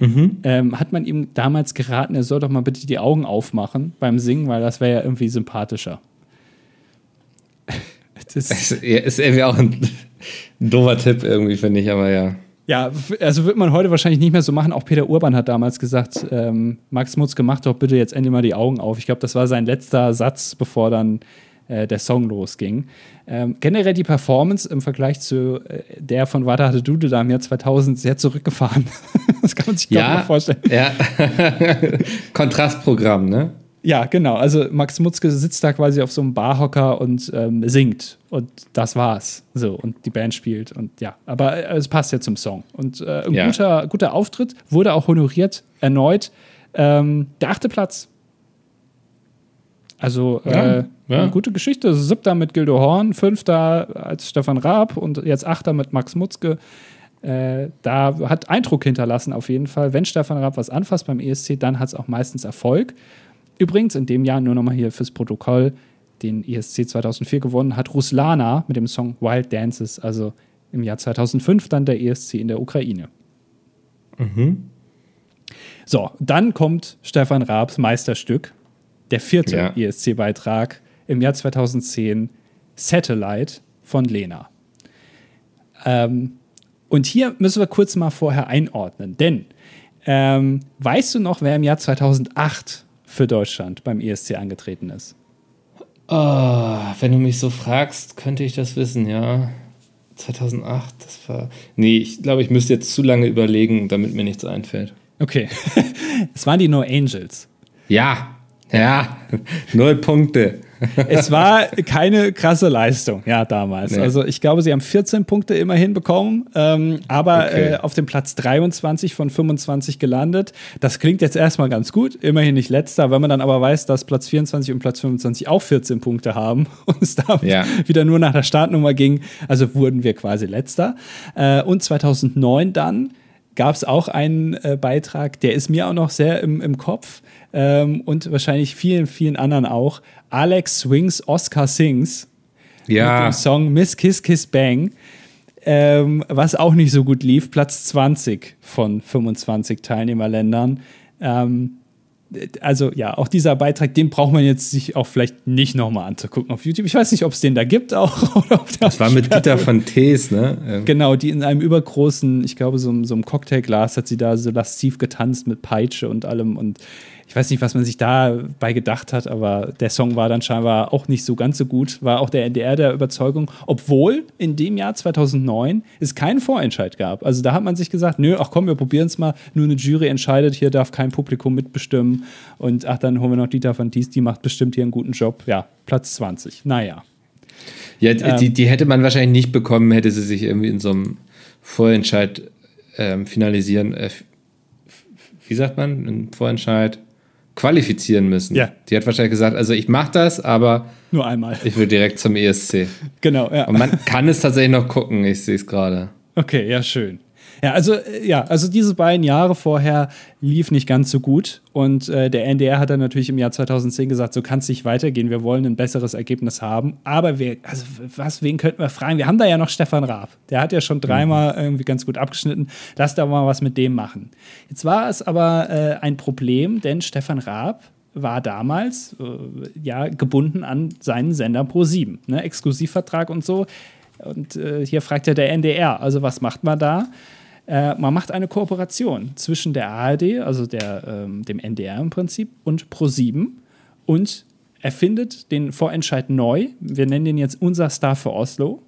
Mhm. Ähm, hat man ihm damals geraten, er soll doch mal bitte die Augen aufmachen beim Singen, weil das wäre ja irgendwie sympathischer. <laughs> das ist irgendwie auch ein, ein doofer Tipp irgendwie, finde ich, aber ja. Ja, also wird man heute wahrscheinlich nicht mehr so machen. Auch Peter Urban hat damals gesagt, ähm, Max Mutzke, mach doch bitte jetzt endlich mal die Augen auf. Ich glaube, das war sein letzter Satz, bevor dann äh, der Song losging. Ähm, generell die Performance im Vergleich zu äh, der von Wada hatte Dude da im Jahr 2000 sehr zurückgefahren. <laughs> das kann man sich ja, mal vorstellen. Ja, <laughs> Kontrastprogramm, ne? Ja, genau. Also Max Mutzke sitzt da quasi auf so einem Barhocker und ähm, singt. Und das war's. So, und die Band spielt. Und ja, aber äh, es passt ja zum Song. Und äh, ein ja. guter, guter Auftritt, wurde auch honoriert, erneut. Ähm, der achte Platz. Also äh, ja, ja. eine gute Geschichte. Siebter mit Gildo Horn, fünfter als Stefan Raab und jetzt achter mit Max Mutzke. Äh, da hat Eindruck hinterlassen auf jeden Fall. Wenn Stefan Raab was anfasst beim ESC, dann hat es auch meistens Erfolg. Übrigens, in dem Jahr nur nochmal hier fürs Protokoll, den ESC 2004 gewonnen hat Ruslana mit dem Song Wild Dances, also im Jahr 2005 dann der ESC in der Ukraine. Mhm. So, dann kommt Stefan Raabs Meisterstück, der vierte Ja. ESC-Beitrag im Jahr 2010, Satellite von Lena. Ähm, und hier müssen wir kurz mal vorher einordnen, denn ähm, weißt du noch, wer im Jahr 2008 für Deutschland beim ESC angetreten ist? Oh, wenn du mich so fragst, könnte ich das wissen, ja. 2008, das war. Nee, ich glaube, ich müsste jetzt zu lange überlegen, damit mir nichts einfällt. Okay, <laughs> es waren die No Angels. Ja, ja, null Punkte. Es war keine krasse Leistung, ja, damals. Nee. Also ich glaube, sie haben 14 Punkte immerhin bekommen, ähm, aber Okay. äh, auf dem Platz 23 von 25 gelandet. Das klingt jetzt erstmal ganz gut, immerhin nicht letzter. Wenn man dann aber weiß, dass Platz 24 und Platz 25 auch 14 Punkte haben <laughs> und es da Ja. wieder nur nach der Startnummer ging, also wurden wir quasi letzter. Äh, und 2009 dann gab es auch einen äh, Beitrag, der ist mir auch noch sehr im, im Kopf ähm, und wahrscheinlich vielen, vielen anderen auch. Alex Swings, Oscar Sings mit Ja, dem Song Miss Kiss Kiss Bang, ähm, was auch nicht so gut lief, Platz 20 von 25 Teilnehmerländern. Ähm, also ja, auch dieser Beitrag, den braucht man jetzt sich auch vielleicht nicht nochmal anzugucken auf YouTube. Ich weiß nicht, ob es den da gibt auch. <laughs> Oder ob das war mit Dieter von Tees, ne? Ähm, Genau, die in einem übergroßen, ich glaube, so, einem- so einem Cocktailglas hat sie da so lasziv getanzt mit Peitsche und allem. Und ich weiß nicht, was man sich dabei gedacht hat, aber der Song war dann scheinbar auch nicht so ganz so gut. War auch der NDR der Überzeugung, obwohl in dem Jahr 2009 es keinen Vorentscheid gab. Also da hat man sich gesagt, nö, ach komm, wir probieren es mal. Nur eine Jury entscheidet, hier darf kein Publikum mitbestimmen. Und ach, dann holen wir noch Dieter von Dies, die macht bestimmt hier einen guten Job. Ja, Platz 20. Naja. Ja, die, die hätte man wahrscheinlich nicht bekommen, hätte sie sich irgendwie in so einem Vorentscheid ähm, finalisieren, äh, wie sagt man, einen Vorentscheid qualifizieren müssen. Ja. Die hat wahrscheinlich gesagt, also ich mache das, aber Nur einmal. ich will direkt zum ESC. Genau, ja. Und man kann es tatsächlich noch gucken, ich sehe es gerade. Okay, ja, schön. Ja, also äh, ja, also diese beiden Jahre vorher lief nicht ganz so gut und äh, der NDR hat dann natürlich im Jahr 2010 gesagt, so kann es nicht weitergehen, wir wollen ein besseres Ergebnis haben, aber wir, also was, wen könnten wir fragen? Wir haben da ja noch Stefan Raab, der hat ja schon dreimal irgendwie ganz gut abgeschnitten, lass da mal was mit dem machen. Jetzt war es aber äh, ein Problem, denn Stefan Raab war damals äh, ja gebunden an seinen Sender Pro7, ne? Exklusivvertrag und so. Und äh, hier fragt ja der NDR, also was macht man da? Äh, man macht eine Kooperation zwischen der ARD, also der, ähm, dem NDR im Prinzip, und Pro7 und erfindet den Vorentscheid neu. Wir nennen den jetzt unser Star für Oslo.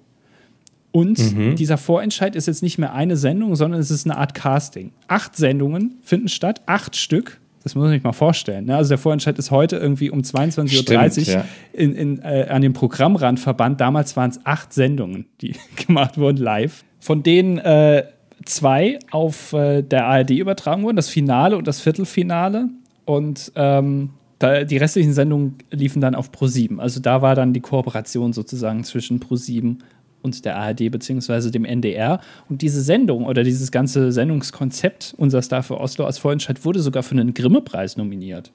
Und dieser Vorentscheid ist jetzt nicht mehr eine Sendung, sondern es ist eine Art Casting. Acht Sendungen finden statt, acht Stück. Das muss man sich mal vorstellen. Ne? Also der Vorentscheid ist heute irgendwie um 22.30 Uhr ja. in, in, äh, an den Programmrand verbannt. Damals waren es acht Sendungen, die <laughs> gemacht wurden live. Von denen äh, zwei auf äh, der ARD übertragen wurden, das Finale und das Viertelfinale. Und ähm, da, die restlichen Sendungen liefen dann auf Pro7. Also da war dann die Kooperation sozusagen zwischen Pro7 und der ARD beziehungsweise dem NDR. Und diese Sendung oder dieses ganze Sendungskonzept, unser Star für Oslo als Vorentscheid, wurde sogar für einen Grimme-Preis nominiert.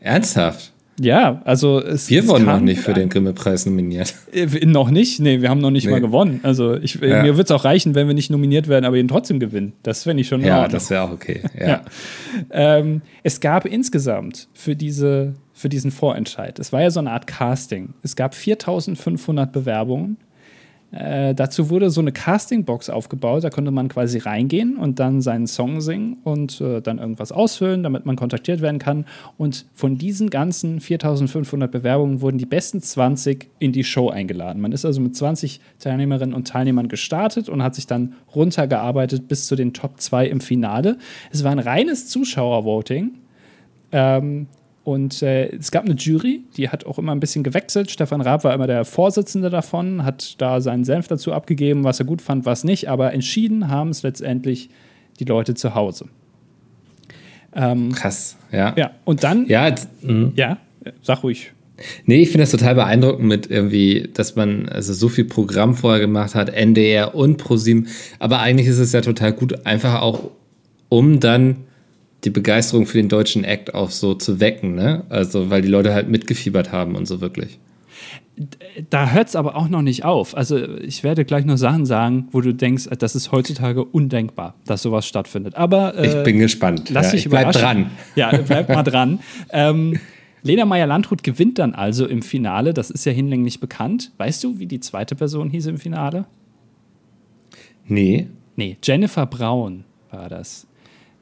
Ernsthaft? Ja, also es Wir es wurden noch nicht für den Grimme-Preis nominiert. Äh, Noch nicht? Nee, wir haben noch nicht Nee. mal gewonnen. Also ich, Ja. mir wird es auch reichen, wenn wir nicht nominiert werden, aber ihn trotzdem gewinnen. Das fände ich schon Ja, das wäre auch okay. Ja. Ja. Ähm, es gab insgesamt für, diese, für diesen Vorentscheid, es war ja so eine Art Casting, es gab 4500 Bewerbungen. Äh, dazu wurde so eine Castingbox aufgebaut, da konnte man quasi reingehen und dann seinen Song singen und äh, dann irgendwas ausfüllen, damit man kontaktiert werden kann. Und von diesen ganzen 4500 Bewerbungen wurden die besten 20 in die Show eingeladen. Man ist also mit 20 Teilnehmerinnen und Teilnehmern gestartet und hat sich dann runtergearbeitet bis zu den Top 2 im Finale. Es war ein reines Zuschauervoting. Ähm, und äh, es gab eine Jury, die hat auch immer ein bisschen gewechselt. Stefan Raab war immer der Vorsitzende davon, hat da seinen Senf dazu abgegeben, was er gut fand, was nicht. Aber entschieden haben es letztendlich die Leute zu Hause. Ähm, Krass, ja. ja, und dann, ja, Ja, mhm. sag ruhig. Nee, ich finde das total beeindruckend mit irgendwie, dass man also so viel Programm vorher gemacht hat, NDR und ProSieben. Aber eigentlich ist es ja total gut, einfach auch, um dann die Begeisterung für den deutschen Act auch so zu wecken, ne? Also, weil die Leute halt mitgefiebert haben und so wirklich. da hört es aber auch noch nicht auf. Also ich werde gleich noch Sachen sagen, wo du denkst, das ist heutzutage undenkbar, dass sowas stattfindet. Aber äh, ich bin gespannt. Lass ja, dich bleib dran. Ja, bleib mal <laughs> dran. Ähm, Lena Meyer-Landrut gewinnt dann also im Finale. Das ist ja hinlänglich bekannt. Weißt du, wie die zweite Person hieß im Finale? Nee. Nee, Jennifer Braun war das.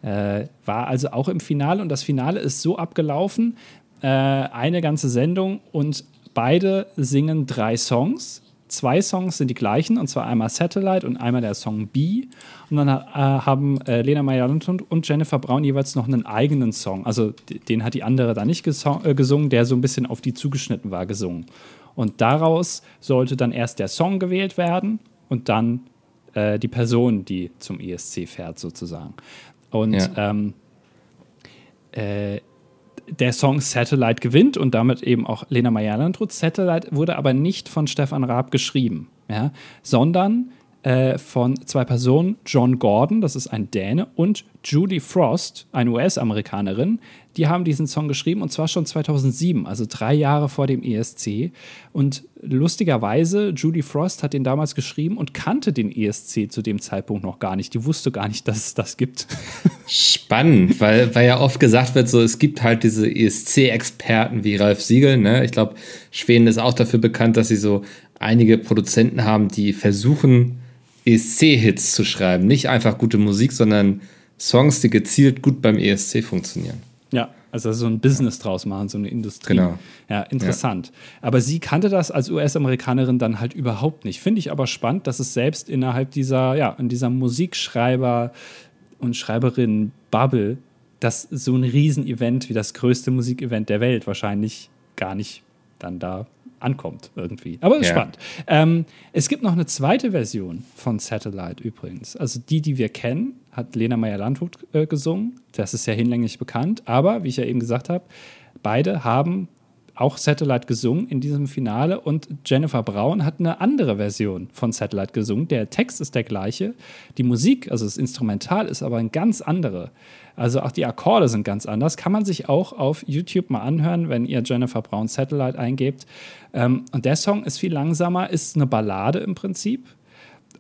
Äh, war also auch im Finale und das Finale ist so abgelaufen, äh, eine ganze Sendung und beide singen drei Songs. Zwei Songs sind die gleichen, und zwar einmal Satellite und einmal der Song B. Und dann äh, haben äh, Lena meyer und, und Jennifer Braun jeweils noch einen eigenen Song. Also den hat die andere da nicht äh, gesungen, der so ein bisschen auf die zugeschnitten war, gesungen. Und daraus sollte dann erst der Song gewählt werden und dann äh, die Person, die zum ESC fährt, sozusagen. Und ja. ähm, äh, der Song Satellite gewinnt und damit eben auch Lena Meyer-Landrut. Satellite wurde aber nicht von Stefan Raab geschrieben, ja, sondern äh, von zwei Personen, John Gordon, das ist ein Däne, und Judy Frost, eine US-Amerikanerin, die haben diesen Song geschrieben und zwar schon 2007, also drei Jahre vor dem ESC. Und lustigerweise, Judy Frost hat den damals geschrieben und kannte den ESC zu dem Zeitpunkt noch gar nicht. Die wusste gar nicht, dass es das gibt. Spannend, weil, weil ja oft gesagt wird, so es gibt halt diese ESC-Experten wie Ralf Siegel. Ne? Ich glaube, Schweden ist auch dafür bekannt, dass sie so einige Produzenten haben, die versuchen, ESC-Hits zu schreiben. Nicht einfach gute Musik, sondern Songs, die gezielt gut beim ESC funktionieren. Ja, also so ein Business draus machen, so eine Industrie. Genau. Ja, interessant. Ja. Aber sie kannte das als US-Amerikanerin dann halt überhaupt nicht. Finde ich aber spannend, dass es selbst innerhalb dieser, ja, in dieser Musikschreiber- und Schreiberinnen-Bubble, dass so ein Riesenevent wie das größte Musikevent der Welt wahrscheinlich gar nicht dann da ankommt irgendwie. Aber ist ja. spannend. Ähm, es gibt noch eine zweite Version von Satellite übrigens. Also die, die wir kennen, hat Lena Meyer-Landrut äh, gesungen. Das ist ja hinlänglich bekannt. Aber, wie ich ja eben gesagt habe, beide haben auch Satellite gesungen in diesem Finale und Jennifer Braun hat eine andere Version von Satellite gesungen. Der Text ist der gleiche, die Musik, also das Instrumental, ist aber ein ganz andere. Also auch die Akkorde sind ganz anders. Kann man sich auch auf YouTube mal anhören, wenn ihr Jennifer Braun Satellite eingebt. Ähm, und der Song ist viel langsamer, ist eine Ballade im Prinzip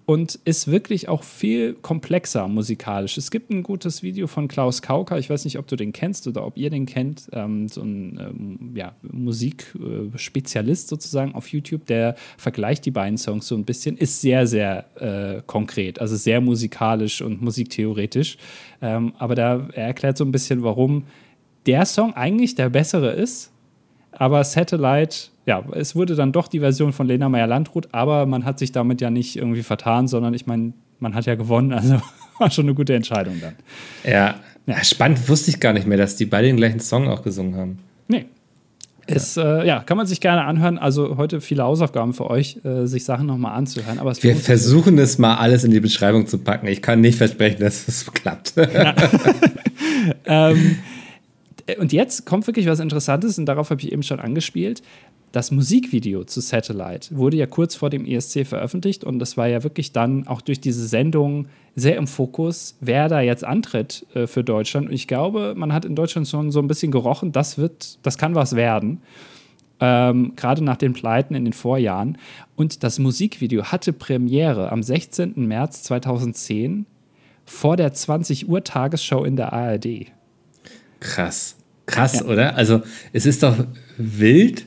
und ist wirklich auch viel komplexer musikalisch. Es gibt ein gutes Video von Klaus Kauker, ich weiß nicht, ob du den kennst oder ob ihr den kennt, ähm, so ein ähm, ja, Musikspezialist sozusagen auf YouTube, der vergleicht die beiden Songs so ein bisschen, ist sehr, sehr äh, konkret, also sehr musikalisch und musiktheoretisch. Ähm, aber da er erklärt so ein bisschen, warum der Song eigentlich der bessere ist, aber Satellite ja, es wurde dann doch die Version von Lena Meyer-Landrut, aber man hat sich damit ja nicht irgendwie vertan, sondern ich meine, man hat ja gewonnen, also <laughs> war schon eine gute Entscheidung dann. Ja, ja. spannend wusste ich gar nicht mehr, dass die beide den gleichen Song auch gesungen haben. Nee. Es, ja. Äh, ja, kann man sich gerne anhören. Also heute viele Hausaufgaben für euch, äh, sich Sachen nochmal anzuhören. Aber Wir versuchen es mal alles in die Beschreibung zu packen. Ich kann nicht versprechen, dass es <laughs> klappt. Ja. <laughs> ähm, und jetzt kommt wirklich was Interessantes und darauf habe ich eben schon angespielt das Musikvideo zu Satellite wurde ja kurz vor dem ESC veröffentlicht und das war ja wirklich dann auch durch diese Sendung sehr im Fokus, wer da jetzt antritt äh, für Deutschland. Und ich glaube, man hat in Deutschland schon so ein bisschen gerochen, das wird, das kann was werden. Ähm, gerade nach den Pleiten in den Vorjahren. Und das Musikvideo hatte Premiere am 16. März 2010 vor der 20 Uhr Tagesschau in der ARD. Krass. Krass, ja. oder? Also es ist doch wild,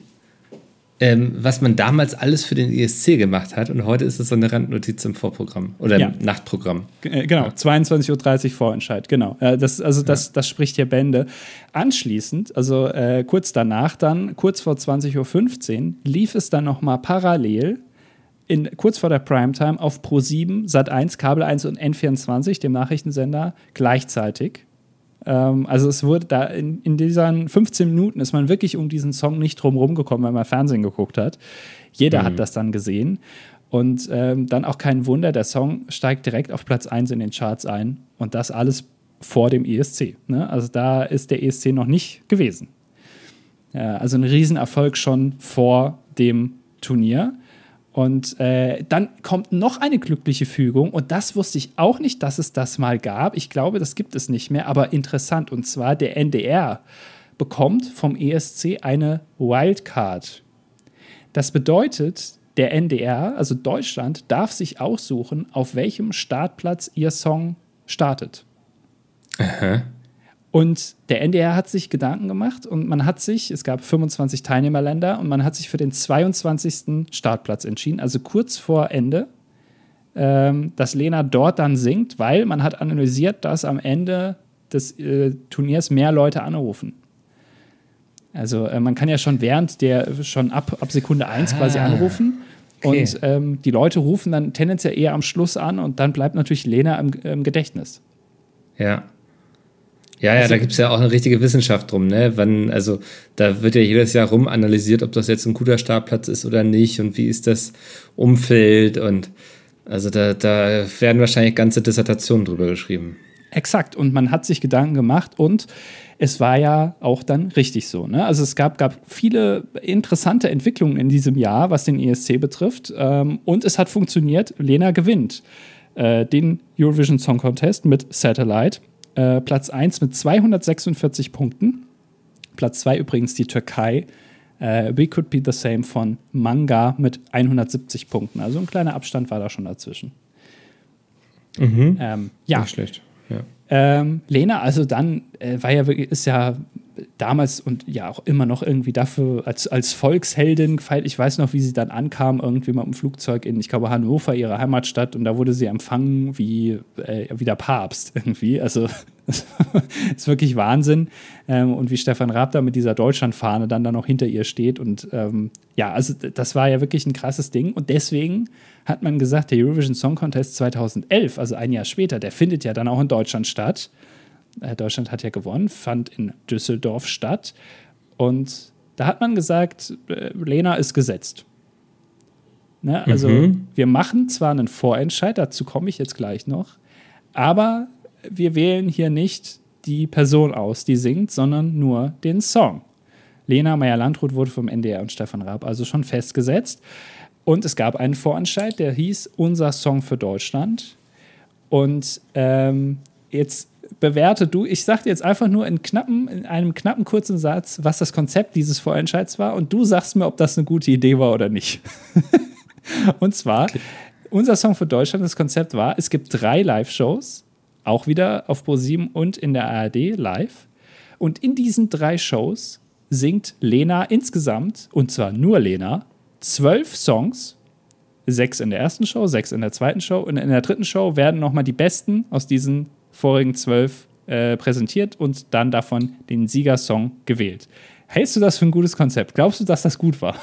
ähm, was man damals alles für den ESC gemacht hat. Und heute ist es so eine Randnotiz im Vorprogramm oder im Nachtprogramm. G äh, genau, ja. 22.30 Uhr Vorentscheid, genau. Äh, das, also das, ja. das spricht hier Bände. Anschließend, also äh, kurz danach dann, kurz vor 20.15 Uhr, lief es dann nochmal parallel in, kurz vor der Primetime auf Pro7, Sat1, Kabel 1 und N24, dem Nachrichtensender, gleichzeitig. Ähm, also es wurde da in, in diesen 15 Minuten ist man wirklich um diesen Song nicht drum gekommen, weil man Fernsehen geguckt hat. Jeder mhm. hat das dann gesehen. Und ähm, dann auch kein Wunder, der Song steigt direkt auf Platz 1 in den Charts ein. Und das alles vor dem ESC. Ne? Also da ist der ESC noch nicht gewesen. Ja, also ein Riesenerfolg schon vor dem Turnier. Und äh, dann kommt noch eine glückliche Fügung und das wusste ich auch nicht, dass es das mal gab. Ich glaube, das gibt es nicht mehr, aber interessant. Und zwar der NDR bekommt vom ESC eine Wildcard. Das bedeutet, der NDR, also Deutschland, darf sich aussuchen, auf welchem Startplatz ihr Song startet. Aha. Und der NDR hat sich Gedanken gemacht und man hat sich, es gab 25 Teilnehmerländer und man hat sich für den 22. Startplatz entschieden, also kurz vor Ende, ähm, dass Lena dort dann singt, weil man hat analysiert, dass am Ende des äh, Turniers mehr Leute anrufen. Also äh, man kann ja schon während der, schon ab, ab Sekunde 1 quasi Ah, anrufen. okay. Und ähm, die Leute rufen dann tendenziell eher am Schluss an und dann bleibt natürlich Lena im, im Gedächtnis. Ja. Ja, ja, Also- da gibt es ja auch eine richtige Wissenschaft drum, ne? Wann, also da wird ja jedes Jahr rum analysiert, ob das jetzt ein guter Startplatz ist oder nicht und wie ist das Umfeld und also da, da werden wahrscheinlich ganze Dissertationen drüber geschrieben. Exakt. Und man hat sich Gedanken gemacht und es war ja auch dann richtig so. Ne? Also es gab, gab viele interessante Entwicklungen in diesem Jahr, was den ESC betrifft. Ähm, und es hat funktioniert. Lena gewinnt äh, den Eurovision Song Contest mit Satellite. Äh, Platz 1 mit 246 Punkten. Platz 2 übrigens die Türkei. Äh, We Could Be the Same von Manga mit 170 Punkten. Also ein kleiner Abstand war da schon dazwischen. Ähm, ja, Nicht schlecht. Ja. ähm, Lena, also dann äh, war ja wirklich, ist ja damals und ja auch immer noch irgendwie dafür als, als Volksheldin gefeiert. Ich weiß noch, wie sie dann ankam, irgendwie mal im Flugzeug in, ich glaube, Hannover, ihre Heimatstadt, und da wurde sie empfangen wie, äh, wie der Papst <laughs> irgendwie. Also <laughs> ist wirklich Wahnsinn. Ähm, und wie Stefan Raab da mit dieser Deutschlandfahne dann da noch hinter ihr steht. Und ähm, ja, also das war ja wirklich ein krasses Ding. Und deswegen hat man gesagt, der Eurovision Song Contest 2011, also ein Jahr später, der findet ja dann auch in Deutschland statt. Äh, Deutschland hat ja gewonnen, fand in Düsseldorf statt. Und da hat man gesagt, äh, Lena ist gesetzt. Ne? Also Mhm. wir machen zwar einen Vorentscheid, dazu komme ich jetzt gleich noch, aber wir wählen hier nicht die Person aus, die singt, sondern nur den Song. Lena Meyer-Landrut wurde vom NDR und Stefan Raab also schon festgesetzt. Und es gab einen Vorentscheid, der hieß Unser Song für Deutschland. Und ähm, jetzt bewerte du, ich sage dir jetzt einfach nur in, knappen, in einem knappen kurzen Satz, was das Konzept dieses Vorentscheids war. Und du sagst mir, ob das eine gute Idee war oder nicht. <laughs> und zwar, unser Song für Deutschland, das Konzept war, es gibt drei Live-Shows, auch wieder auf Pro7 und in der ARD live. Und in diesen drei Shows singt Lena insgesamt, und zwar nur Lena, zwölf Songs. Sechs in der ersten Show, sechs in der zweiten Show. Und in der dritten Show werden nochmal die besten aus diesen vorigen zwölf äh, präsentiert und dann davon den Siegersong gewählt. Hältst du das für ein gutes Konzept? Glaubst du, dass das gut war?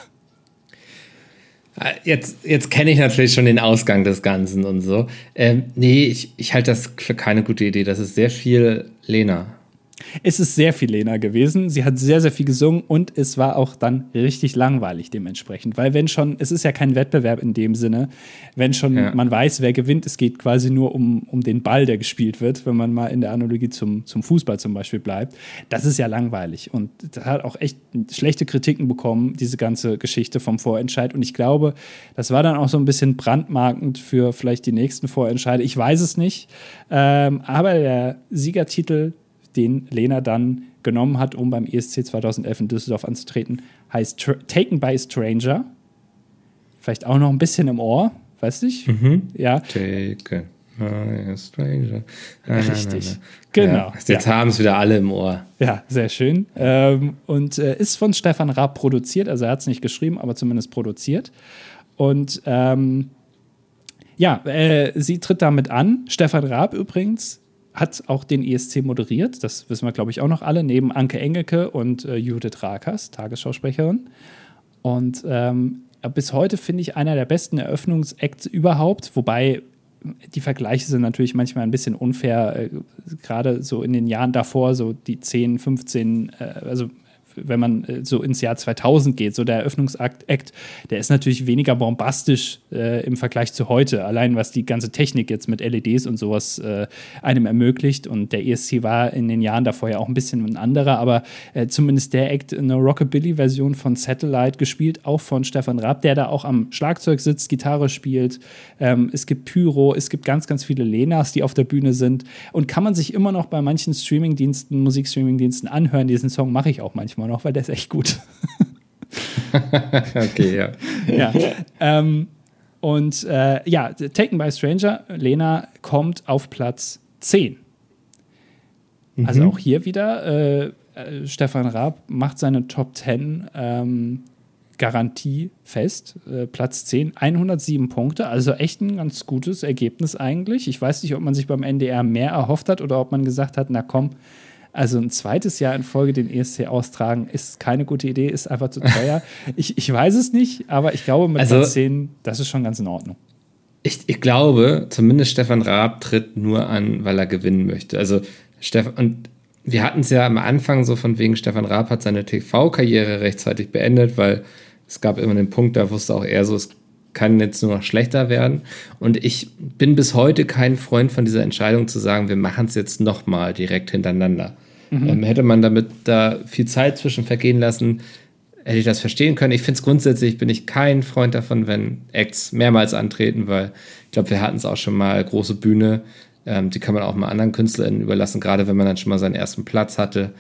Ah, Jetzt, jetzt kenne ich natürlich schon den Ausgang des Ganzen und so. Ähm, nee, ich, ich halte das für keine gute Idee. Das ist sehr viel Lena. Es ist sehr viel Lena gewesen. Sie hat sehr, sehr viel gesungen und es war auch dann richtig langweilig dementsprechend. Weil wenn schon, es ist ja kein Wettbewerb in dem Sinne, wenn schon Ja. man weiß, wer gewinnt, es geht quasi nur um, um den Ball, der gespielt wird, wenn man mal in der Analogie zum, zum Fußball zum Beispiel bleibt. Das ist ja langweilig und das hat auch echt schlechte Kritiken bekommen, diese ganze Geschichte vom Vorentscheid. Und ich glaube, das war dann auch so ein bisschen brandmarkend für vielleicht die nächsten Vorentscheide. Ich weiß es nicht. Ähm, aber der Siegertitel den Lena dann genommen hat, um beim ESC 2011 in Düsseldorf anzutreten, heißt Tr Taken by a Stranger. Vielleicht auch noch ein bisschen im Ohr, weißt du? Ja, Take a stranger. Na, na, na, Richtig. na. Genau, Ja, jetzt ja. haben es wieder alle im Ohr. ja, sehr schön. Ähm, und äh, ist von Stefan Raab produziert, also er hat es nicht geschrieben, aber zumindest produziert. Und ähm, ja, äh, sie tritt damit an. Stefan Raab übrigens hat auch den ESC moderiert. Das wissen wir, glaube ich, auch noch alle, neben Anke Engelke und äh, Judith Rakers, Tagesschausprecherin. Und ähm, bis heute finde ich einer der besten Eröffnungsacts überhaupt, wobei die Vergleiche sind natürlich manchmal ein bisschen unfair, äh, gerade so in den Jahren davor, so die 10, 15, äh, also wenn man äh, so ins Jahr 2000 geht, so der Eröffnungsakt, der ist natürlich weniger bombastisch äh, im Vergleich zu heute, allein was die ganze Technik jetzt mit LEDs und sowas äh, einem ermöglicht. Und der ESC war in den Jahren davor ja auch ein bisschen ein anderer, aber äh, zumindest der Act, eine Rockabilly-Version von Satellite gespielt, auch von Stefan Raab, der da auch am Schlagzeug sitzt, Gitarre spielt. Ähm, es gibt Pyro, es gibt ganz, ganz viele Lenas, die auf der Bühne sind. Und kann man sich immer noch bei manchen Streamingdiensten, Musikstreamingdiensten anhören. Diesen Song mache ich auch manchmal noch, weil der ist echt gut. <laughs> okay, ja. <laughs> ja. Ähm, und äh, ja, Taken by Stranger, Lena kommt auf Platz 10. Also Mhm. auch hier wieder, äh, äh, Stefan Raab macht seine Top 10 ähm, Garantie fest. Äh, Platz 10, 107 Punkte, also echt ein ganz gutes Ergebnis eigentlich. Ich weiß nicht, ob man sich beim NDR mehr erhofft hat oder ob man gesagt hat, na komm, also ein zweites Jahr in Folge den ESC austragen ist keine gute Idee, ist einfach zu teuer. <laughs> ich, ich weiß es nicht, aber ich glaube mit Also- Platz 10, das ist schon ganz in Ordnung. Ich, ich glaube, zumindest Stefan Raab tritt nur an, weil er gewinnen möchte. Also Stefan, und wir hatten es ja am Anfang so von wegen, Stefan Raab hat seine TV-Karriere rechtzeitig beendet, weil es gab immer den Punkt, da wusste auch er so, es kann jetzt nur noch schlechter werden. Und ich bin bis heute kein Freund von dieser Entscheidung zu sagen, wir machen es jetzt nochmal direkt hintereinander. Ähm, hätte man damit da viel Zeit zwischen vergehen lassen, hätte ich das verstehen können. Ich finde es grundsätzlich, bin ich kein Freund davon, wenn Acts mehrmals antreten, weil ich glaube, wir hatten es auch schon mal, große Bühne, ähm, die kann man auch mal anderen KünstlerInnen überlassen, gerade wenn man dann schon mal seinen ersten Platz hatte.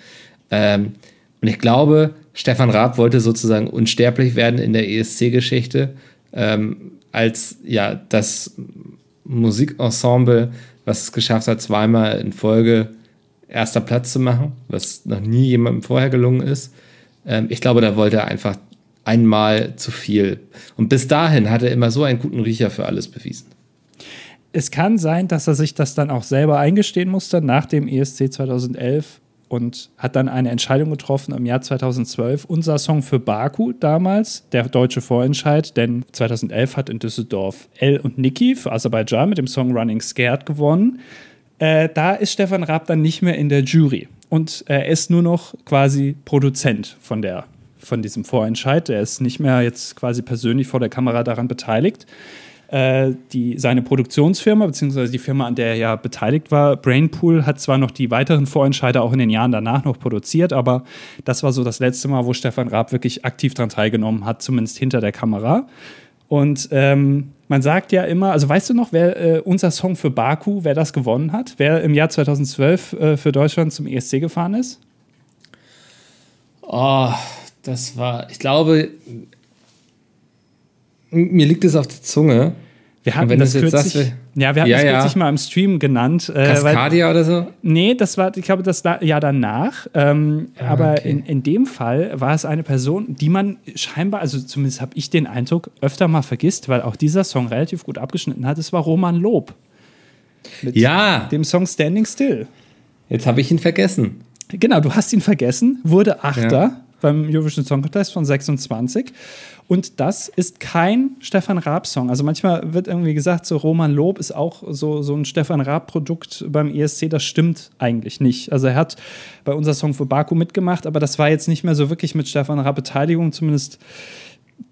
Ähm, und ich glaube, Stefan Raab wollte sozusagen unsterblich werden in der ESC-Geschichte, ähm, als ja das Musikensemble, was es geschafft hat, zweimal in Folge erster Platz zu machen, was noch nie jemandem vorher gelungen ist. Ähm, ich glaube, da wollte er einfach einmal zu viel. Und bis dahin hat er immer so einen guten Riecher für alles bewiesen. Es kann sein, dass er sich das dann auch selber eingestehen musste nach dem ESC 2011 und hat dann eine Entscheidung getroffen im Jahr 2012. Unser Song für Baku damals, der deutsche Vorentscheid, denn 2011 hat in Düsseldorf El und Niki für Aserbaidschan mit dem Song Running Scared gewonnen. Äh, da ist Stefan Raab dann nicht mehr in der Jury und er ist nur noch quasi Produzent von, der, von diesem Vorentscheid. Er ist nicht mehr jetzt quasi persönlich vor der Kamera daran beteiligt äh, die, seine Produktionsfirma, beziehungsweise die Firma, an der er ja beteiligt war, Brainpool, hat zwar noch die weiteren Vorentscheider auch in den Jahren danach noch produziert, aber das war so das letzte Mal, wo Stefan Raab wirklich aktiv daran teilgenommen hat, zumindest hinter der Kamera. Und ähm, man sagt ja immer, also weißt du noch, wer äh, unser Song für Baku, wer das gewonnen hat? Wer im Jahr 2012 äh, für Deutschland zum ESC gefahren ist? Oh, das war, ich glaube, mir liegt es auf der Zunge. Wir hatten das kürzlich, sagst, ja, wir hatten Ja, das ja. kürzlich mal im Stream genannt. Äh, weil- Cascadia oder so? Nee, das war, ich glaube, das da- Jahr danach. Ähm, aber Ah, okay. in, in dem Fall war es eine Person, die man scheinbar, also zumindest habe ich den Eindruck, öfter mal vergisst, weil auch dieser Song relativ gut abgeschnitten hat. Es war Roman Lob. Mit Ja, dem Song Standing Still. jetzt habe ich ihn vergessen. Genau, du hast ihn vergessen, wurde Achter Ja. beim Eurovision Song Contest von 26. Und das ist kein Stefan Raab-Song. Also manchmal wird irgendwie gesagt, so Roman Lob ist auch so, so ein Stefan Raab-Produkt beim ESC. Das stimmt eigentlich nicht. Also er hat bei unser Song für Baku mitgemacht, aber das war jetzt nicht mehr so wirklich mit Stefan Raab Beteiligung, zumindest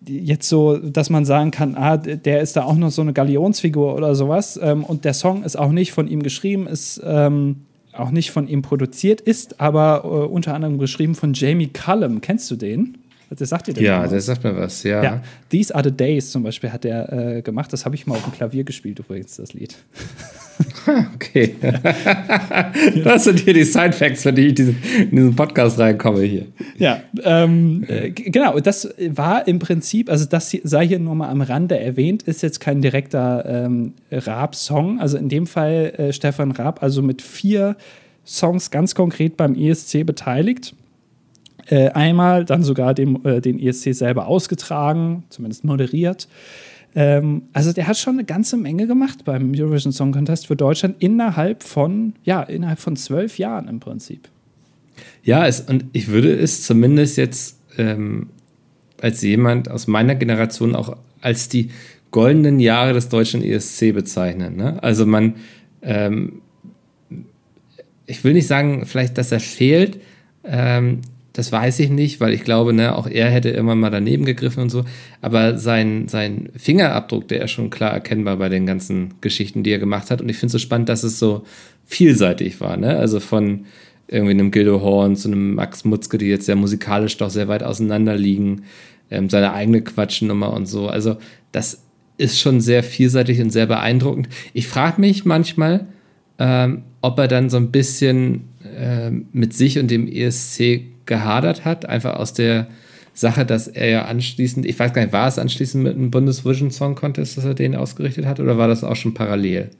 jetzt so, dass man sagen kann, ah, der ist da auch noch so eine Galionsfigur oder sowas. Ähm, und der Song ist auch nicht von ihm geschrieben, ist ähm, auch nicht von ihm produziert, ist aber äh, unter anderem geschrieben von Jamie Cullum. Kennst du den? Der sagt dir den Ja, der sagt mir was, ja. Ja, These Are the Days zum Beispiel hat er äh, gemacht. Das habe ich mal auf dem Klavier gespielt, übrigens, das Lied. <laughs> Okay. <laughs> das sind hier die Side-Facts, für die ich in diesen Podcast reinkomme hier. Ja, ähm, äh, genau. Das war im Prinzip, also das hier- sei hier nur mal am Rande erwähnt, ist jetzt kein direkter ähm, Raab-Song. Also in dem Fall äh, Stefan Raab, also mit vier Songs ganz konkret beim ESC beteiligt. Äh, einmal dann sogar dem, äh, den ESC selber ausgetragen, zumindest moderiert. Ähm, also der hat schon eine ganze Menge gemacht beim Eurovision Song Contest für Deutschland innerhalb von, ja, innerhalb von zwölf Jahren im Prinzip. Ja, es, und ich würde es zumindest jetzt ähm, als jemand aus meiner Generation auch als die goldenen Jahre des deutschen ESC bezeichnen. Ne? Also man, ähm, ich will nicht sagen, vielleicht, dass er fehlt, ähm, das weiß ich nicht, weil ich glaube, ne, auch er hätte immer mal daneben gegriffen und so. Aber sein, sein Fingerabdruck, der ist schon klar erkennbar bei den ganzen Geschichten, die er gemacht hat. Und ich finde es so spannend, dass es so vielseitig war. Ne? Also von irgendwie einem Gildo Horn zu einem Max Mutzke, die jetzt ja musikalisch doch sehr weit auseinander liegen. Ähm, seine eigene Quatschnummer und so. Also das ist schon sehr vielseitig und sehr beeindruckend. Ich frage mich manchmal, ähm, ob er dann so ein bisschen ähm, mit sich und dem ESC gehadert hat, einfach aus der Sache, dass er ja anschließend, ich weiß gar nicht, war es anschließend mit einem Bundesvision Song Contest, dass er den ausgerichtet hat, oder war das auch schon parallel?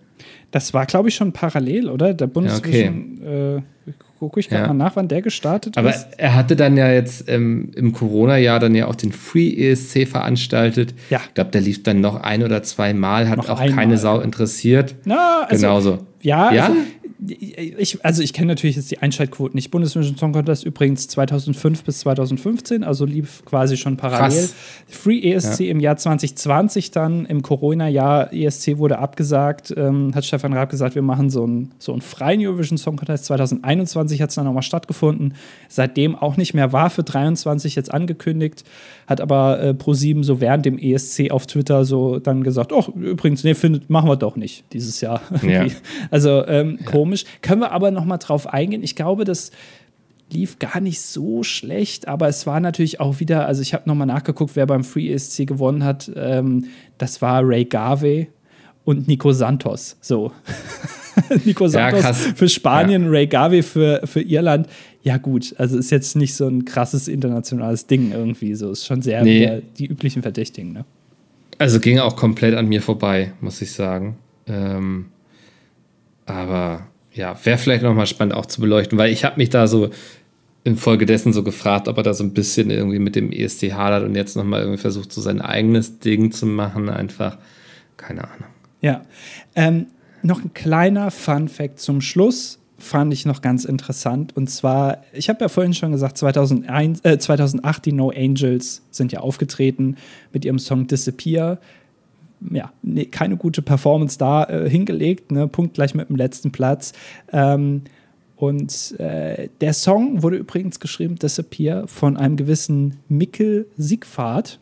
Das war, glaube ich, schon parallel, oder? Der Bundesvision, ja, okay. äh, gucke ich gerade ja. mal nach, wann der gestartet Aber ist. Aber er hatte dann ja jetzt ähm, im Corona-Jahr dann ja auch den Free ESC veranstaltet. Ja. Ich glaube, der lief dann noch ein oder zwei Mal, hat noch auch einmal, keine Sau interessiert. Na, also, Genauso. Ja, ja? Also, ich, also ich kenne natürlich jetzt die Einschaltquoten nicht. Bundesvision Song Contest übrigens 2005 bis 2015, also lief quasi schon parallel. Krass. Free ESC ja. im Jahr 2020 dann, im Corona-Jahr ESC wurde abgesagt, ähm, hat Stefan Raab gesagt, wir machen so einen so einen freien Eurovision Song Contest. 2021 hat es dann nochmal stattgefunden. Seitdem auch nicht mehr war, für 23 jetzt angekündigt, hat aber äh, Pro7 so während dem ESC auf Twitter so dann gesagt, oh, übrigens, nee, findet, machen wir doch nicht dieses Jahr. Ja. <laughs> also ähm, komisch komisch. Können wir aber noch mal drauf eingehen. Ich glaube, das lief gar nicht so schlecht, aber es war natürlich auch wieder, also ich habe noch mal nachgeguckt, wer beim Free ESC gewonnen hat. Ähm, das war Ray Garvey und Nico Santos. So. <laughs> <laughs> Nico Santos ja, für Spanien, ja. Ray Garvey für, für Irland. Ja, gut, also ist jetzt nicht so ein krasses internationales Ding irgendwie. So ist schon sehr nee. die üblichen Verdächtigen, ne? Also ging auch komplett an mir vorbei, muss ich sagen. Ähm, aber ja, wäre vielleicht nochmal spannend auch zu beleuchten, weil ich habe mich da so infolgedessen so gefragt, ob er da so ein bisschen irgendwie mit dem ESC hadert und jetzt nochmal irgendwie versucht, so sein eigenes Ding zu machen. Einfach, keine Ahnung. Ja. Ähm, noch ein kleiner Fun-Fact zum Schluss fand ich noch ganz interessant. Und zwar, ich habe ja vorhin schon gesagt, 2001, äh, 2008 die No Angels sind ja aufgetreten mit ihrem Song Disappear ja, nee, keine gute Performance da äh, hingelegt, ne? Punkt gleich mit dem letzten Platz. Ähm, und äh, der Song wurde übrigens geschrieben, Disappear, von einem gewissen Mikkel Siegfahrt.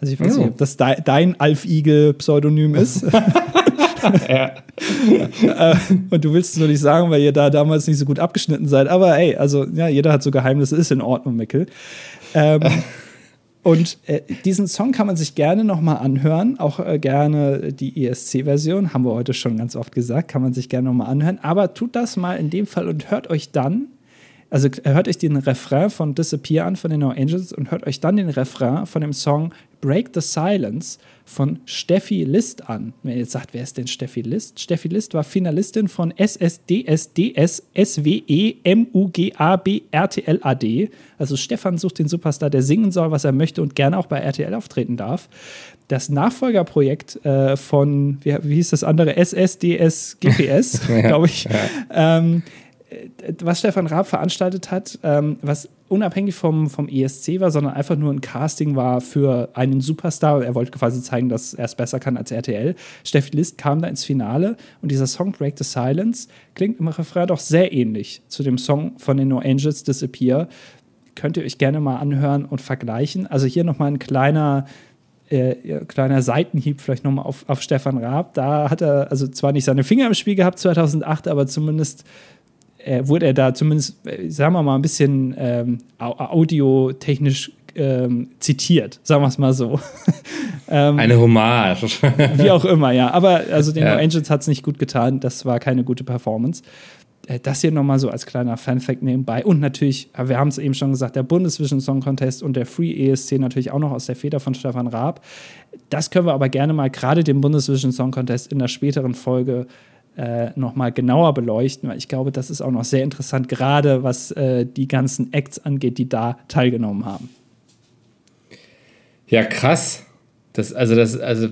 Also ich weiß oh. nicht, ob das de dein Alf Igel-Pseudonym ist. <laughs> <laughs> <laughs> ja. äh, und du willst es nur nicht sagen, weil ihr da damals nicht so gut abgeschnitten seid. Aber ey, also ja, jeder hat so Geheimnisse, ist in Ordnung, Mikkel. Ähm, <laughs> Und äh, diesen Song kann man sich gerne nochmal anhören, auch äh, gerne die ESC-Version, haben wir heute schon ganz oft gesagt, kann man sich gerne nochmal anhören. Aber tut das mal in dem Fall und hört euch dann, also hört euch den Refrain von Disappear an von den No Angels und hört euch dann den Refrain von dem Song Break the Silence von Steffi List an. Wenn ihr jetzt sagt, wer ist denn Steffi List? Steffi List war Finalistin von SSDSDS SWE MUGAB RTLAD. Also Stefan sucht den Superstar, der singen soll, was er möchte und gerne auch bei RTL auftreten darf. Das Nachfolgerprojekt äh, von, wie, wie, hieß das andere? SSDS GPS, <laughs> glaube ich. Ja. Ähm, was Stefan Raab veranstaltet hat, ähm, was unabhängig vom, vom ESC war, sondern einfach nur ein Casting war für einen Superstar. Er wollte quasi zeigen, dass er es besser kann als RTL. Steffi List kam da ins Finale und dieser Song Break the Silence klingt im Refrain doch sehr ähnlich zu dem Song von den No Angels Disappear. Könnt ihr euch gerne mal anhören und vergleichen. Also hier nochmal ein kleiner äh, kleiner Seitenhieb vielleicht nochmal auf, auf Stefan Raab. Da hat er also zwar nicht seine Finger im Spiel gehabt 2008, aber zumindest äh, wurde er da zumindest, äh, sagen wir mal, ein bisschen ähm, audiotechnisch ähm, zitiert, sagen wir es mal so. <laughs> ähm, Eine Hommage. wie auch immer, ja. Aber also den ja. No Angels hat es nicht gut getan. Das war keine gute Performance. Äh, das hier nochmal so als kleiner Fanfact nebenbei. Und natürlich, wir haben es eben schon gesagt, der Bundesvision Song Contest und der Free ESC natürlich auch noch aus der Feder von Stefan Raab. Das können wir aber gerne mal gerade den Bundesvision Song Contest in der späteren Folge äh, nochmal genauer beleuchten, weil ich glaube, das ist auch noch sehr interessant, gerade was äh, die ganzen Acts angeht, die da teilgenommen haben. Ja, krass. Das, also, das, also,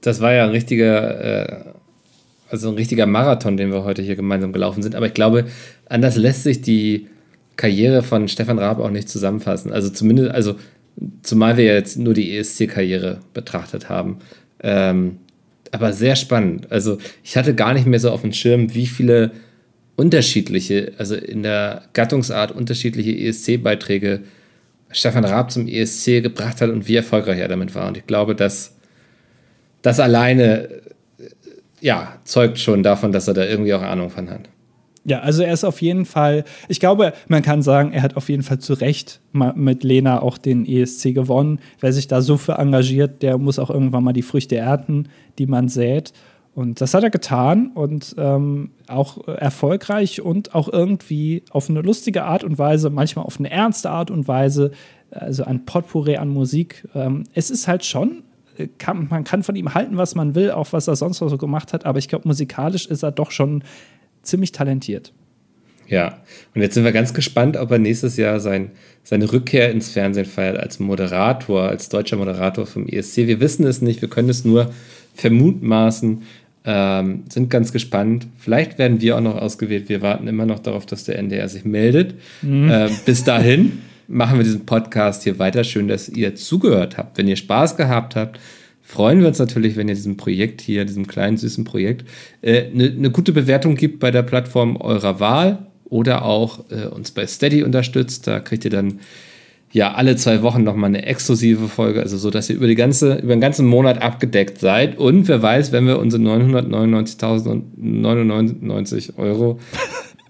das war ja ein richtiger, äh, also ein richtiger Marathon, den wir heute hier gemeinsam gelaufen sind. Aber ich glaube, anders lässt sich die Karriere von Stefan Raab auch nicht zusammenfassen. Also zumindest, also zumal wir jetzt nur die ESC-Karriere betrachtet haben. Ähm, aber sehr spannend. Also ich hatte gar nicht mehr so auf dem Schirm, wie viele unterschiedliche, also in der Gattungsart unterschiedliche ESC-Beiträge Stefan Raab zum ESC gebracht hat und wie erfolgreich er damit war. Und ich glaube, dass das alleine ja, zeugt schon davon, dass er da irgendwie auch Ahnung von hat. Ja, also er ist auf jeden Fall, ich glaube, man kann sagen, er hat auf jeden Fall zu Recht mit Lena auch den ESC gewonnen. Wer sich da so für engagiert, der muss auch irgendwann mal die Früchte ernten, die man sät. Und das hat er getan und ähm, auch erfolgreich und auch irgendwie auf eine lustige Art und Weise, manchmal auf eine ernste Art und Weise, also ein Potpourri an Musik. Ähm, es ist halt schon, äh, kann, man kann von ihm halten, was man will, auch was er sonst noch so gemacht hat, aber ich glaube, musikalisch ist er doch schon ziemlich talentiert. Ja, und jetzt sind wir ganz gespannt, ob er nächstes Jahr sein, seine Rückkehr ins Fernsehen feiert als Moderator, als deutscher Moderator vom ESC. Wir wissen es nicht, wir können es nur vermutmaßen, ähm, sind ganz gespannt. Vielleicht werden wir auch noch ausgewählt. Wir warten immer noch darauf, dass der NDR sich meldet. Mhm. Äh, bis dahin machen wir diesen Podcast hier weiter. Schön, dass ihr zugehört habt. Wenn ihr Spaß gehabt habt, freuen wir uns natürlich, wenn ihr diesem Projekt hier, diesem kleinen süßen Projekt, eine äh, ne, ne gute Bewertung gibt bei der Plattform eurer Wahl oder auch äh, uns bei Steady unterstützt. Da kriegt ihr dann ja alle zwei Wochen nochmal eine exklusive Folge, also so, dass ihr über, die ganze, über den ganzen Monat abgedeckt seid. Und wer weiß, wenn wir unsere 999.099 Euro,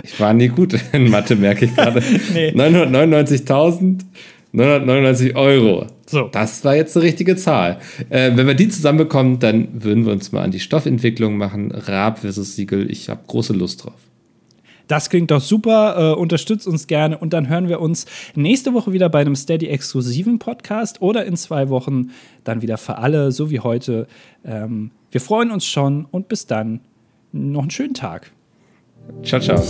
ich war nie gut in Mathe, merke ich gerade, <laughs> nee. 999.999 Euro. So. Das war jetzt eine richtige Zahl. Äh, wenn wir die zusammenbekommen, dann würden wir uns mal an die Stoffentwicklung machen. Raab versus Siegel. Ich habe große Lust drauf. Das klingt doch super. Äh, unterstützt uns gerne und dann hören wir uns nächste Woche wieder bei einem Steady-exklusiven Podcast oder in zwei Wochen dann wieder für alle, so wie heute. Ähm, wir freuen uns schon und bis dann noch einen schönen Tag. Ciao, ciao.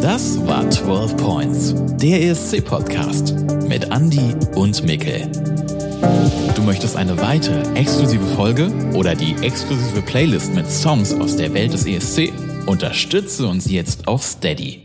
Das war 12 Points, der ESC-Podcast mit Andy und Mikkel. Du möchtest eine weitere exklusive Folge oder die exklusive Playlist mit Songs aus der Welt des ESC? Unterstütze uns jetzt auf Steady.